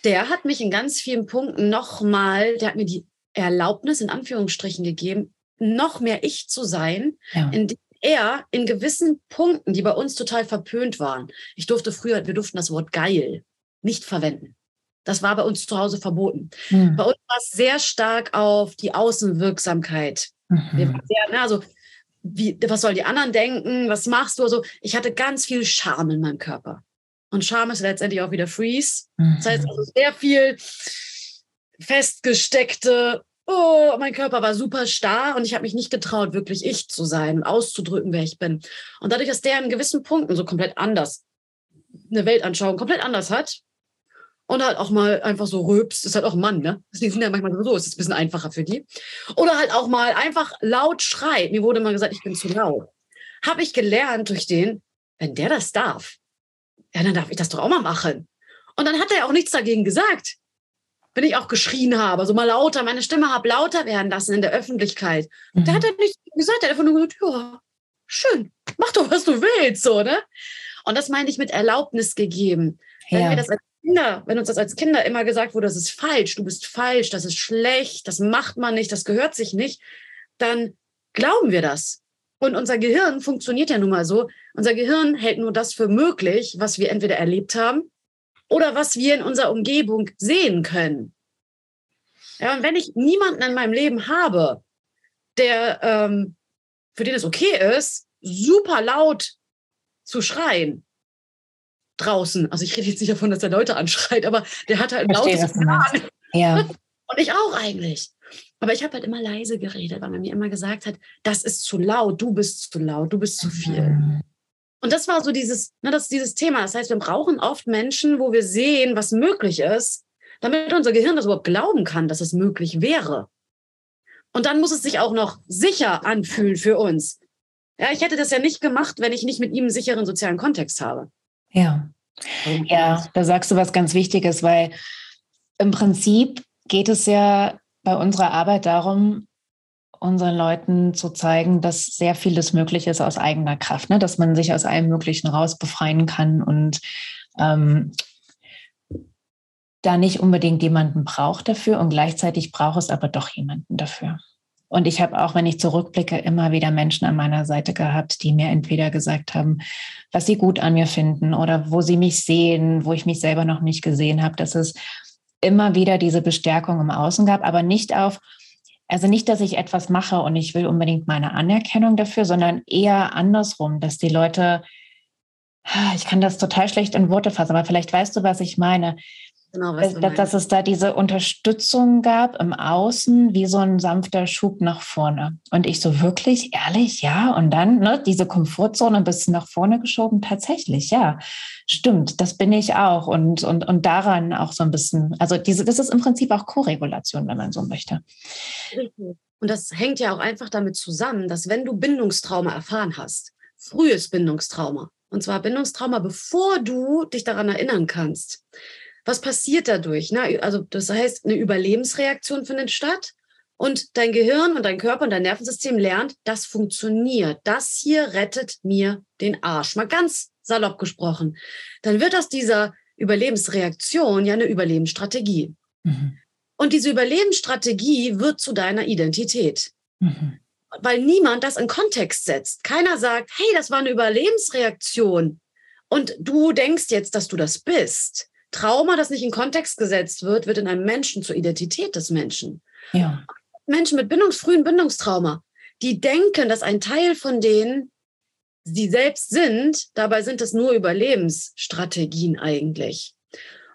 Der hat mich in ganz vielen Punkten nochmal, der hat mir die Erlaubnis in Anführungsstrichen gegeben, noch mehr ich zu sein, ja. indem er in gewissen Punkten, die bei uns total verpönt waren, ich durfte früher, wir durften das Wort geil nicht verwenden. Das war bei uns zu Hause verboten. Mhm. Bei uns war es sehr stark auf die Außenwirksamkeit. Mhm. Sehr, ne, also, wie, was sollen die anderen denken? Was machst du? Also, ich hatte ganz viel Scham in meinem Körper. Und Scham ist letztendlich auch wieder Freeze. Mhm. Das heißt also sehr viel festgesteckte, oh, mein Körper war super starr und ich habe mich nicht getraut, wirklich ich zu sein und auszudrücken, wer ich bin. Und dadurch, dass der in gewissen Punkten so komplett anders eine Weltanschauung komplett anders hat, und halt auch mal einfach so rülpst, ist halt auch ein Mann, ne? Die sind ja manchmal so, ist ein bisschen einfacher für die. Oder halt auch mal einfach laut schreit. Mir wurde mal gesagt, ich bin zu laut. Habe ich gelernt durch den, wenn der das darf, ja, dann darf ich das doch auch mal machen. Und dann hat er auch nichts dagegen gesagt. Wenn ich auch geschrien habe, so mal lauter, meine Stimme habe lauter werden lassen in der Öffentlichkeit. Mhm. Da hat er nichts gesagt, er hat einfach nur gesagt, ja, schön, mach doch, was du willst, so, ne? Und das meine ich mit Erlaubnis gegeben. Wenn ja. wir das als Kinder, wenn uns das als Kinder immer gesagt wurde, das ist falsch, du bist falsch, das ist schlecht, das macht man nicht, das gehört sich nicht, dann glauben wir das. Und unser Gehirn funktioniert ja nun mal so. Unser Gehirn hält nur das für möglich, was wir entweder erlebt haben oder was wir in unserer Umgebung sehen können. Ja, und wenn ich niemanden in meinem Leben habe, der, ähm, für den es okay ist, super laut zu schreien, draußen. Also ich rede jetzt nicht davon, dass er Leute anschreit, aber der hat halt ein lautes Ja. Und ich auch eigentlich. Aber ich habe halt immer leise geredet, weil man mir immer gesagt hat, das ist zu laut, du bist zu laut, du bist zu viel. Mhm. Und das war so dieses, ne, das dieses Thema. Das heißt, wir brauchen oft Menschen, wo wir sehen, was möglich ist, damit unser Gehirn das überhaupt glauben kann, dass es möglich wäre. Und dann muss es sich auch noch sicher anfühlen für uns. Ja, ich hätte das ja nicht gemacht, wenn ich nicht mit ihm einen sicheren sozialen Kontext habe. Ja. Ja, da sagst du was ganz Wichtiges, weil im Prinzip geht es ja bei unserer Arbeit darum, unseren Leuten zu zeigen, dass sehr vieles möglich ist aus eigener Kraft, ne? dass man sich aus allem Möglichen raus befreien kann und ähm, da nicht unbedingt jemanden braucht dafür und gleichzeitig braucht es aber doch jemanden dafür. Und ich habe auch, wenn ich zurückblicke, immer wieder Menschen an meiner Seite gehabt, die mir entweder gesagt haben, was sie gut an mir finden oder wo sie mich sehen, wo ich mich selber noch nicht gesehen habe, dass es immer wieder diese Bestärkung im Außen gab, aber nicht auf, also nicht, dass ich etwas mache und ich will unbedingt meine Anerkennung dafür, sondern eher andersrum, dass die Leute, ich kann das total schlecht in Worte fassen, aber vielleicht weißt du, was ich meine, Genau, was dass, dass es da diese Unterstützung gab im Außen, wie so ein sanfter Schub nach vorne. Und ich so wirklich, ehrlich, ja. Und dann ne, diese Komfortzone ein bisschen nach vorne geschoben. Tatsächlich, ja, stimmt. Das bin ich auch. Und, und, und daran auch so ein bisschen, also diese, das ist im Prinzip auch Koregulation, wenn man so möchte. Und das hängt ja auch einfach damit zusammen, dass wenn du Bindungstrauma erfahren hast, frühes Bindungstrauma, und zwar Bindungstrauma, bevor du dich daran erinnern kannst, was passiert dadurch? Ne? Also das heißt, eine Überlebensreaktion findet statt und dein Gehirn und dein Körper und dein Nervensystem lernt, das funktioniert. Das hier rettet mir den Arsch. Mal ganz salopp gesprochen. Dann wird aus dieser Überlebensreaktion ja eine Überlebensstrategie. Mhm. Und diese Überlebensstrategie wird zu deiner Identität. Mhm. Weil niemand das in Kontext setzt. Keiner sagt, hey, das war eine Überlebensreaktion. Und du denkst jetzt, dass du das bist. Trauma, das nicht in Kontext gesetzt wird, wird in einem Menschen zur Identität des Menschen. Ja. Menschen mit Bindungs frühen Bindungstrauma, die denken, dass ein Teil von denen sie selbst sind, dabei sind es nur Überlebensstrategien eigentlich.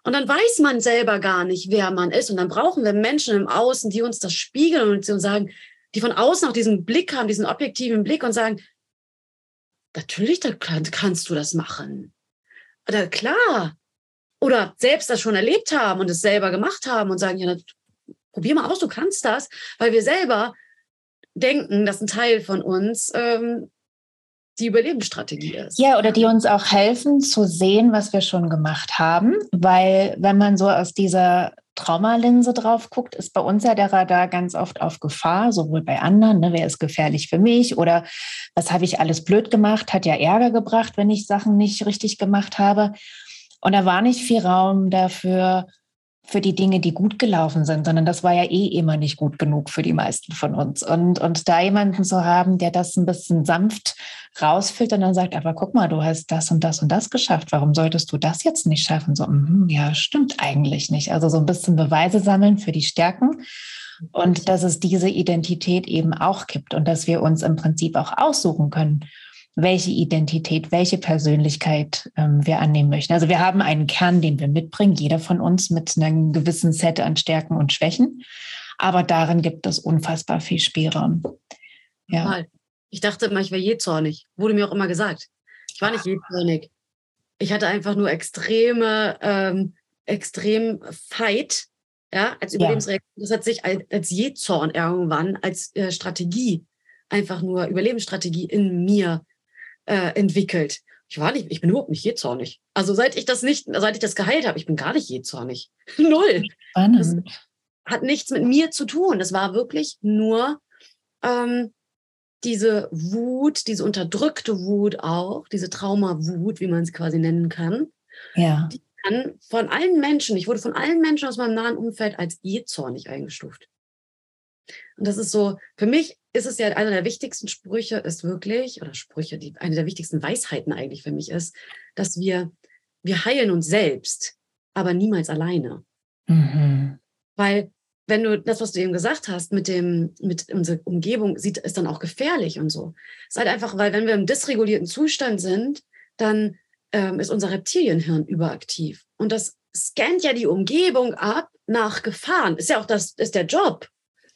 Und dann weiß man selber gar nicht, wer man ist. Und dann brauchen wir Menschen im Außen, die uns das spiegeln und sagen, die von außen auch diesen Blick haben, diesen objektiven Blick und sagen, natürlich, da kannst du das machen. Oder klar, oder selbst das schon erlebt haben und es selber gemacht haben und sagen, ja, probier mal aus, du kannst das, weil wir selber denken, dass ein Teil von uns ähm, die Überlebensstrategie ist. Ja, oder die uns auch helfen zu sehen, was wir schon gemacht haben. Weil wenn man so aus dieser Traumalinse drauf guckt, ist bei uns ja der Radar ganz oft auf Gefahr, sowohl bei anderen, ne, wer ist gefährlich für mich oder was habe ich alles blöd gemacht, hat ja Ärger gebracht, wenn ich Sachen nicht richtig gemacht habe. Und da war nicht viel Raum dafür, für die Dinge, die gut gelaufen sind, sondern das war ja eh immer nicht gut genug für die meisten von uns. Und, und da jemanden zu haben, der das ein bisschen sanft rausfiltert und dann sagt, aber guck mal, du hast das und das und das geschafft, warum solltest du das jetzt nicht schaffen? So, mm, ja, stimmt eigentlich nicht. Also so ein bisschen Beweise sammeln für die Stärken und dass es diese Identität eben auch gibt und dass wir uns im Prinzip auch aussuchen können, welche Identität, welche Persönlichkeit ähm, wir annehmen möchten. Also wir haben einen Kern, den wir mitbringen, jeder von uns mit einem gewissen Set an Stärken und Schwächen. Aber darin gibt es unfassbar viel Spielraum. Ja. Ich dachte immer, ich wäre jähzornig. Wurde mir auch immer gesagt. Ich war nicht jähzornig. Ich hatte einfach nur extreme, ähm, extrem Fight, ja, als Überlebensreaktion. Ja. Das hat sich als, als Jähzorn irgendwann, als äh, Strategie, einfach nur Überlebensstrategie in mir äh, entwickelt. Ich war nicht, ich bin überhaupt nicht jähzornig. Also seit ich das nicht, seit ich das geheilt habe, ich bin gar nicht jähzornig. Null. Spannend. Das hat nichts mit mir zu tun. Das war wirklich nur ähm, diese Wut, diese unterdrückte Wut auch, diese Traumawut, wie man sie quasi nennen kann. Ja. Die kann von allen Menschen, ich wurde von allen Menschen aus meinem nahen Umfeld als jähzornig eingestuft. Und das ist so, für mich ist es ja einer der wichtigsten Sprüche, ist wirklich, oder Sprüche, die eine der wichtigsten Weisheiten eigentlich für mich ist, dass wir, wir heilen uns selbst, aber niemals alleine. Mhm. Weil wenn du das, was du eben gesagt hast, mit dem, mit unserer Umgebung sieht, ist dann auch gefährlich und so. Es ist halt einfach, weil wenn wir im dysregulierten Zustand sind, dann ähm, ist unser Reptilienhirn überaktiv. Und das scannt ja die Umgebung ab nach Gefahren. Ist ja auch das, ist der Job.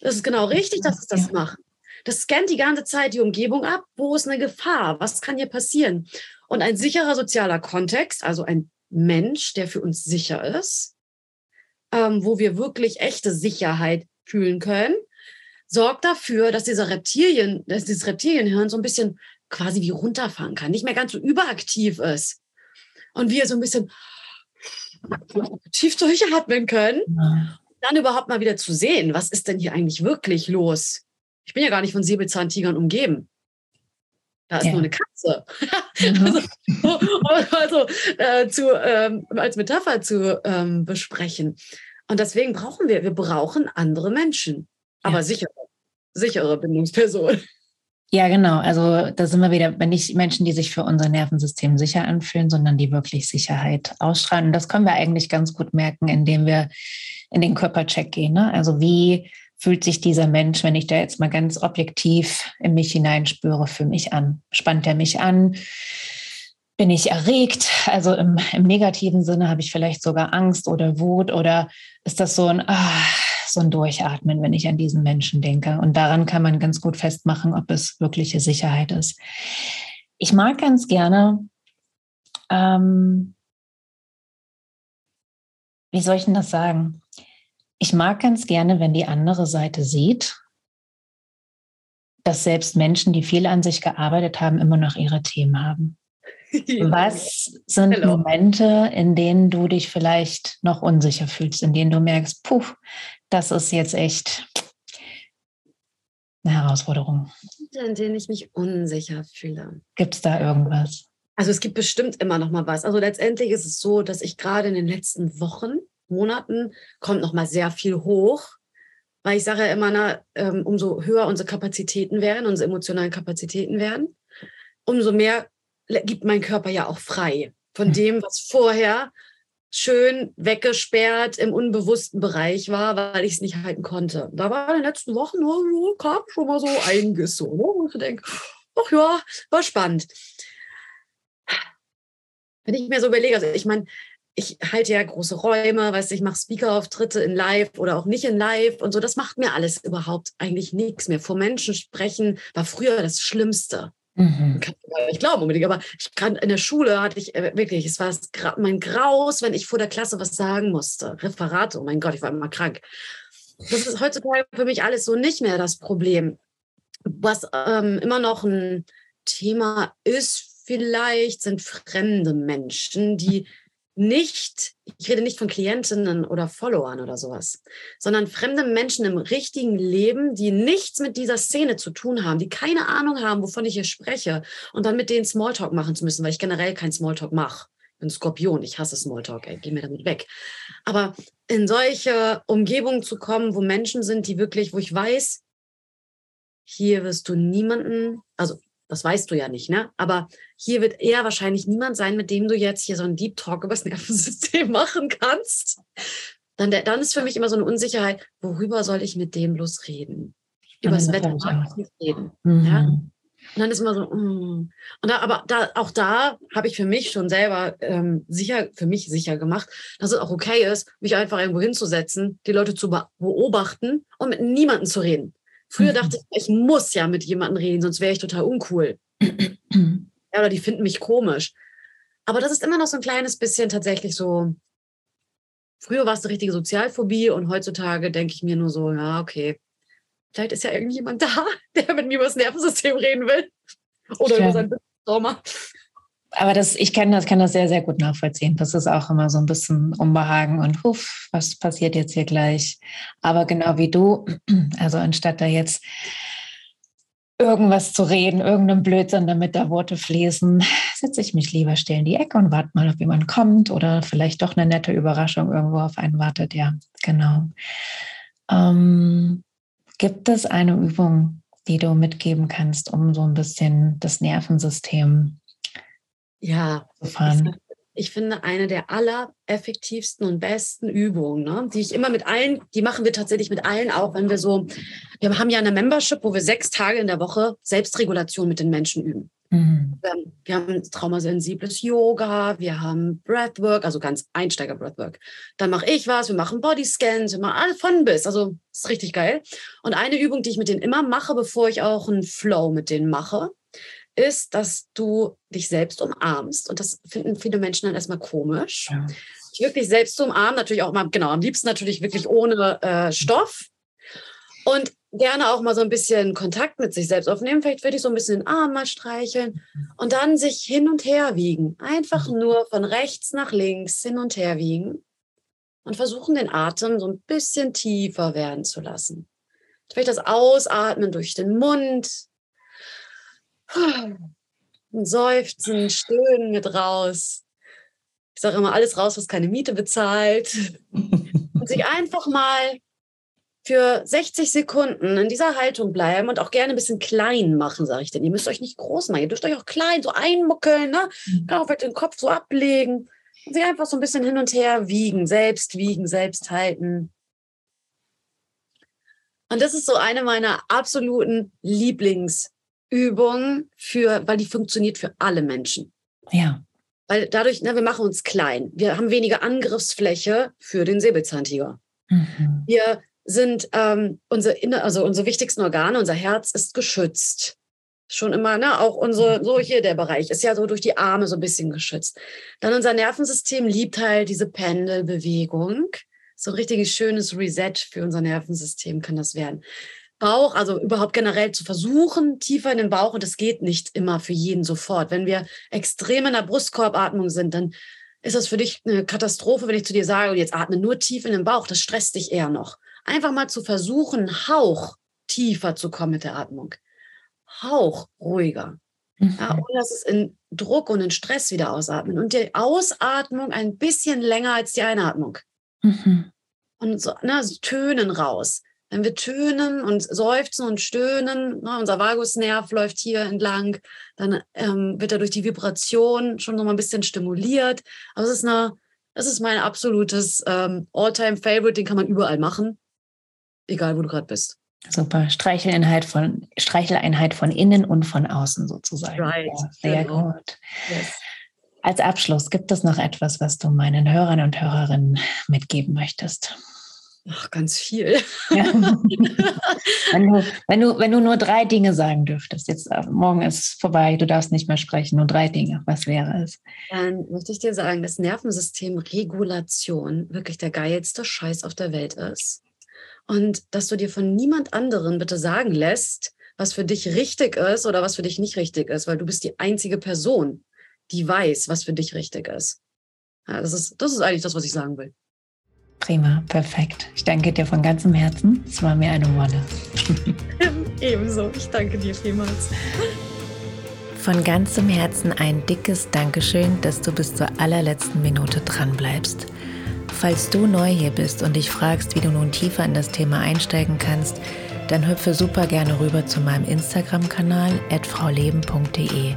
Das ist genau richtig, dass es das macht. Das scannt die ganze Zeit die Umgebung ab. Wo ist eine Gefahr? Was kann hier passieren? Und ein sicherer sozialer Kontext, also ein Mensch, der für uns sicher ist, ähm, wo wir wirklich echte Sicherheit fühlen können, sorgt dafür, dass dieser Reptilien, dass dieses Reptilienhirn so ein bisschen quasi wie runterfahren kann, nicht mehr ganz so überaktiv ist. Und wir so ein bisschen tief durchatmen können dann überhaupt mal wieder zu sehen, was ist denn hier eigentlich wirklich los? Ich bin ja gar nicht von Säbelzahntigern umgeben. Da ist ja. nur eine Katze. Mhm. also, also äh, zu, ähm, als Metapher zu ähm, besprechen. Und deswegen brauchen wir, wir brauchen andere Menschen, aber ja. sichere, sichere Bindungspersonen. Ja, genau. Also da sind wir wieder, nicht Menschen, die sich für unser Nervensystem sicher anfühlen, sondern die wirklich Sicherheit ausstrahlen. Und das können wir eigentlich ganz gut merken, indem wir in den Körpercheck gehen. Ne? Also wie fühlt sich dieser Mensch, wenn ich da jetzt mal ganz objektiv in mich hineinspüre, für mich an? Spannt er mich an? Bin ich erregt? Also im, im negativen Sinne habe ich vielleicht sogar Angst oder Wut oder ist das so ein, ah, so ein Durchatmen, wenn ich an diesen Menschen denke? Und daran kann man ganz gut festmachen, ob es wirkliche Sicherheit ist. Ich mag ganz gerne ähm, wie soll ich denn das sagen? Ich mag ganz gerne, wenn die andere Seite sieht, dass selbst Menschen, die viel an sich gearbeitet haben, immer noch ihre Themen haben. Was sind Hello. Momente, in denen du dich vielleicht noch unsicher fühlst, in denen du merkst, puh, das ist jetzt echt eine Herausforderung? In denen ich mich unsicher fühle. Gibt es da irgendwas? Also es gibt bestimmt immer noch mal was. Also letztendlich ist es so, dass ich gerade in den letzten Wochen, Monaten kommt noch mal sehr viel hoch, weil ich sage ja immer, na, ähm, umso höher unsere Kapazitäten werden, unsere emotionalen Kapazitäten werden, umso mehr gibt mein Körper ja auch frei von hm. dem, was vorher schön weggesperrt im unbewussten Bereich war, weil ich es nicht halten konnte. Da war in den letzten Wochen oh, kam schon mal so einiges so, ne? und ich denke, ach ja, war spannend. Wenn ich mir so überlege, also ich meine, ich halte ja große Räume, weißt du, ich mache Speaker-Auftritte in Live oder auch nicht in Live und so. Das macht mir alles überhaupt eigentlich nichts mehr. Vor Menschen sprechen war früher das Schlimmste. Mhm. Kann ich nicht glauben unbedingt, aber ich kann in der Schule hatte ich äh, wirklich, es war mein Graus, wenn ich vor der Klasse was sagen musste. Referate, oh mein Gott, ich war immer krank. Das ist heutzutage für mich alles so nicht mehr das Problem. Was ähm, immer noch ein Thema ist vielleicht, sind fremde Menschen, die nicht, ich rede nicht von Klientinnen oder Followern oder sowas, sondern fremde Menschen im richtigen Leben, die nichts mit dieser Szene zu tun haben, die keine Ahnung haben, wovon ich hier spreche und dann mit denen Smalltalk machen zu müssen, weil ich generell kein Smalltalk mache. Ich bin Skorpion, ich hasse Smalltalk, ey, geh mir damit weg. Aber in solche Umgebungen zu kommen, wo Menschen sind, die wirklich, wo ich weiß, hier wirst du niemanden, also das weißt du ja nicht, ne? Aber hier wird eher wahrscheinlich niemand sein, mit dem du jetzt hier so einen Deep Talk über das Nervensystem machen kannst. Dann, dann ist für mich immer so eine Unsicherheit, worüber soll ich mit dem bloß reden? Über das Wetter mag ich reden. Mhm. Ja? Und dann ist immer so, mm. und da, aber da, auch da habe ich für mich schon selber ähm, sicher, für mich sicher gemacht, dass es auch okay ist, mich einfach irgendwo hinzusetzen, die Leute zu beobachten und mit niemandem zu reden. Früher mhm. dachte ich, ich muss ja mit jemandem reden, sonst wäre ich total uncool. ja, oder die finden mich komisch. Aber das ist immer noch so ein kleines bisschen tatsächlich so. Früher war es eine richtige Sozialphobie und heutzutage denke ich mir nur so, ja, okay, vielleicht ist ja irgendjemand da, der mit mir über das Nervensystem reden will. Oder über sein Trauma aber das, ich kann das, kann das sehr, sehr gut nachvollziehen. Das ist auch immer so ein bisschen Unbehagen und huff, was passiert jetzt hier gleich? Aber genau wie du, also anstatt da jetzt irgendwas zu reden, irgendeinem Blödsinn, damit da Worte fließen, setze ich mich lieber still in die Ecke und warte mal, ob jemand kommt oder vielleicht doch eine nette Überraschung irgendwo auf einen wartet. Ja, genau. Ähm, gibt es eine Übung, die du mitgeben kannst, um so ein bisschen das Nervensystem ja, gefahren. Ich finde, eine der allereffektivsten und besten Übungen, ne, die ich immer mit allen, die machen wir tatsächlich mit allen auch, wenn wir so, wir haben ja eine Membership, wo wir sechs Tage in der Woche Selbstregulation mit den Menschen üben. Mhm. Wir, haben, wir haben traumasensibles Yoga, wir haben Breathwork, also ganz Einsteiger Breathwork. Dann mache ich was, wir machen Bodyscans, wir machen alles von bis. Also ist richtig geil. Und eine Übung, die ich mit denen immer mache, bevor ich auch einen Flow mit denen mache, ist, dass du dich selbst umarmst. Und das finden viele Menschen dann erstmal komisch. Ja. Wirklich selbst zu umarmen, natürlich auch mal, genau, am liebsten natürlich wirklich ohne äh, Stoff. Und gerne auch mal so ein bisschen Kontakt mit sich selbst aufnehmen. Vielleicht würde ich so ein bisschen den Arm mal streicheln und dann sich hin und her wiegen. Einfach mhm. nur von rechts nach links hin und her wiegen und versuchen, den Atem so ein bisschen tiefer werden zu lassen. Vielleicht das Ausatmen durch den Mund, ein Seufzen, Stöhnen mit raus. Ich sage immer, alles raus, was keine Miete bezahlt. und sich einfach mal für 60 Sekunden in dieser Haltung bleiben und auch gerne ein bisschen klein machen, sage ich denn. Ihr müsst euch nicht groß machen, ihr dürft euch auch klein so einmuckeln, ne? Mhm. Kann auch den Kopf so ablegen und sich einfach so ein bisschen hin und her wiegen, selbst wiegen, selbst halten. Und das ist so eine meiner absoluten Lieblings- Übung für, weil die funktioniert für alle Menschen. Ja. Weil dadurch, ne, wir machen uns klein. Wir haben weniger Angriffsfläche für den Säbelzahntiger. Mhm. Wir sind ähm, unsere, also unsere wichtigsten Organe, unser Herz ist geschützt. Schon immer, ne, auch unsere, so hier der Bereich ist ja so durch die Arme so ein bisschen geschützt. Dann unser Nervensystem liebt halt diese Pendelbewegung. So ein richtig schönes Reset für unser Nervensystem kann das werden. Bauch, also überhaupt generell zu versuchen, tiefer in den Bauch. Und das geht nicht immer für jeden sofort. Wenn wir extrem in der Brustkorbatmung sind, dann ist das für dich eine Katastrophe, wenn ich zu dir sage, jetzt atme nur tief in den Bauch. Das stresst dich eher noch. Einfach mal zu versuchen, Hauch tiefer zu kommen mit der Atmung. Hauch ruhiger. Mhm. Ja, ohne dass es in Druck und in Stress wieder ausatmen. Und die Ausatmung ein bisschen länger als die Einatmung. Mhm. Und so, ne, so Tönen raus. Wenn wir tönen und seufzen und stöhnen, ne, unser Vagusnerv läuft hier entlang, dann ähm, wird er durch die Vibration schon noch mal ein bisschen stimuliert. Aber es ist eine, das ist mein absolutes ähm, All-Time-Favorite, den kann man überall machen, egal wo du gerade bist. Super. Streicheleinheit von, Streicheleinheit von innen und von außen sozusagen. Right. Ja, sehr genau. gut. Yes. Als Abschluss, gibt es noch etwas, was du meinen Hörern und Hörerinnen mitgeben möchtest? Ach, ganz viel. Ja. wenn, du, wenn, du, wenn du nur drei Dinge sagen dürftest, jetzt äh, morgen ist es vorbei, du darfst nicht mehr sprechen, nur drei Dinge, was wäre es? Dann möchte ich dir sagen, dass Nervensystemregulation wirklich der geilste Scheiß auf der Welt ist. Und dass du dir von niemand anderen bitte sagen lässt, was für dich richtig ist oder was für dich nicht richtig ist, weil du bist die einzige Person, die weiß, was für dich richtig ist. Ja, das ist, das ist eigentlich das, was ich sagen will. Prima, perfekt. Ich danke dir von ganzem Herzen. Es war mir eine Wolle. Ebenso. Ich danke dir vielmals. Von ganzem Herzen ein dickes Dankeschön, dass du bis zur allerletzten Minute dran bleibst. Falls du neu hier bist und dich fragst, wie du nun tiefer in das Thema einsteigen kannst, dann hüpfe super gerne rüber zu meinem Instagram-Kanal frauleben.de.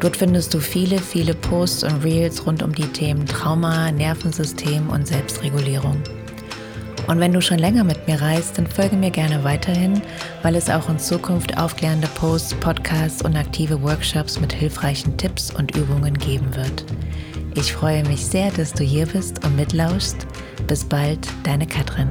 Dort findest du viele, viele Posts und Reels rund um die Themen Trauma, Nervensystem und Selbstregulierung. Und wenn du schon länger mit mir reist, dann folge mir gerne weiterhin, weil es auch in Zukunft aufklärende Posts, Podcasts und aktive Workshops mit hilfreichen Tipps und Übungen geben wird. Ich freue mich sehr, dass du hier bist und mitlauschst. Bis bald, deine Katrin.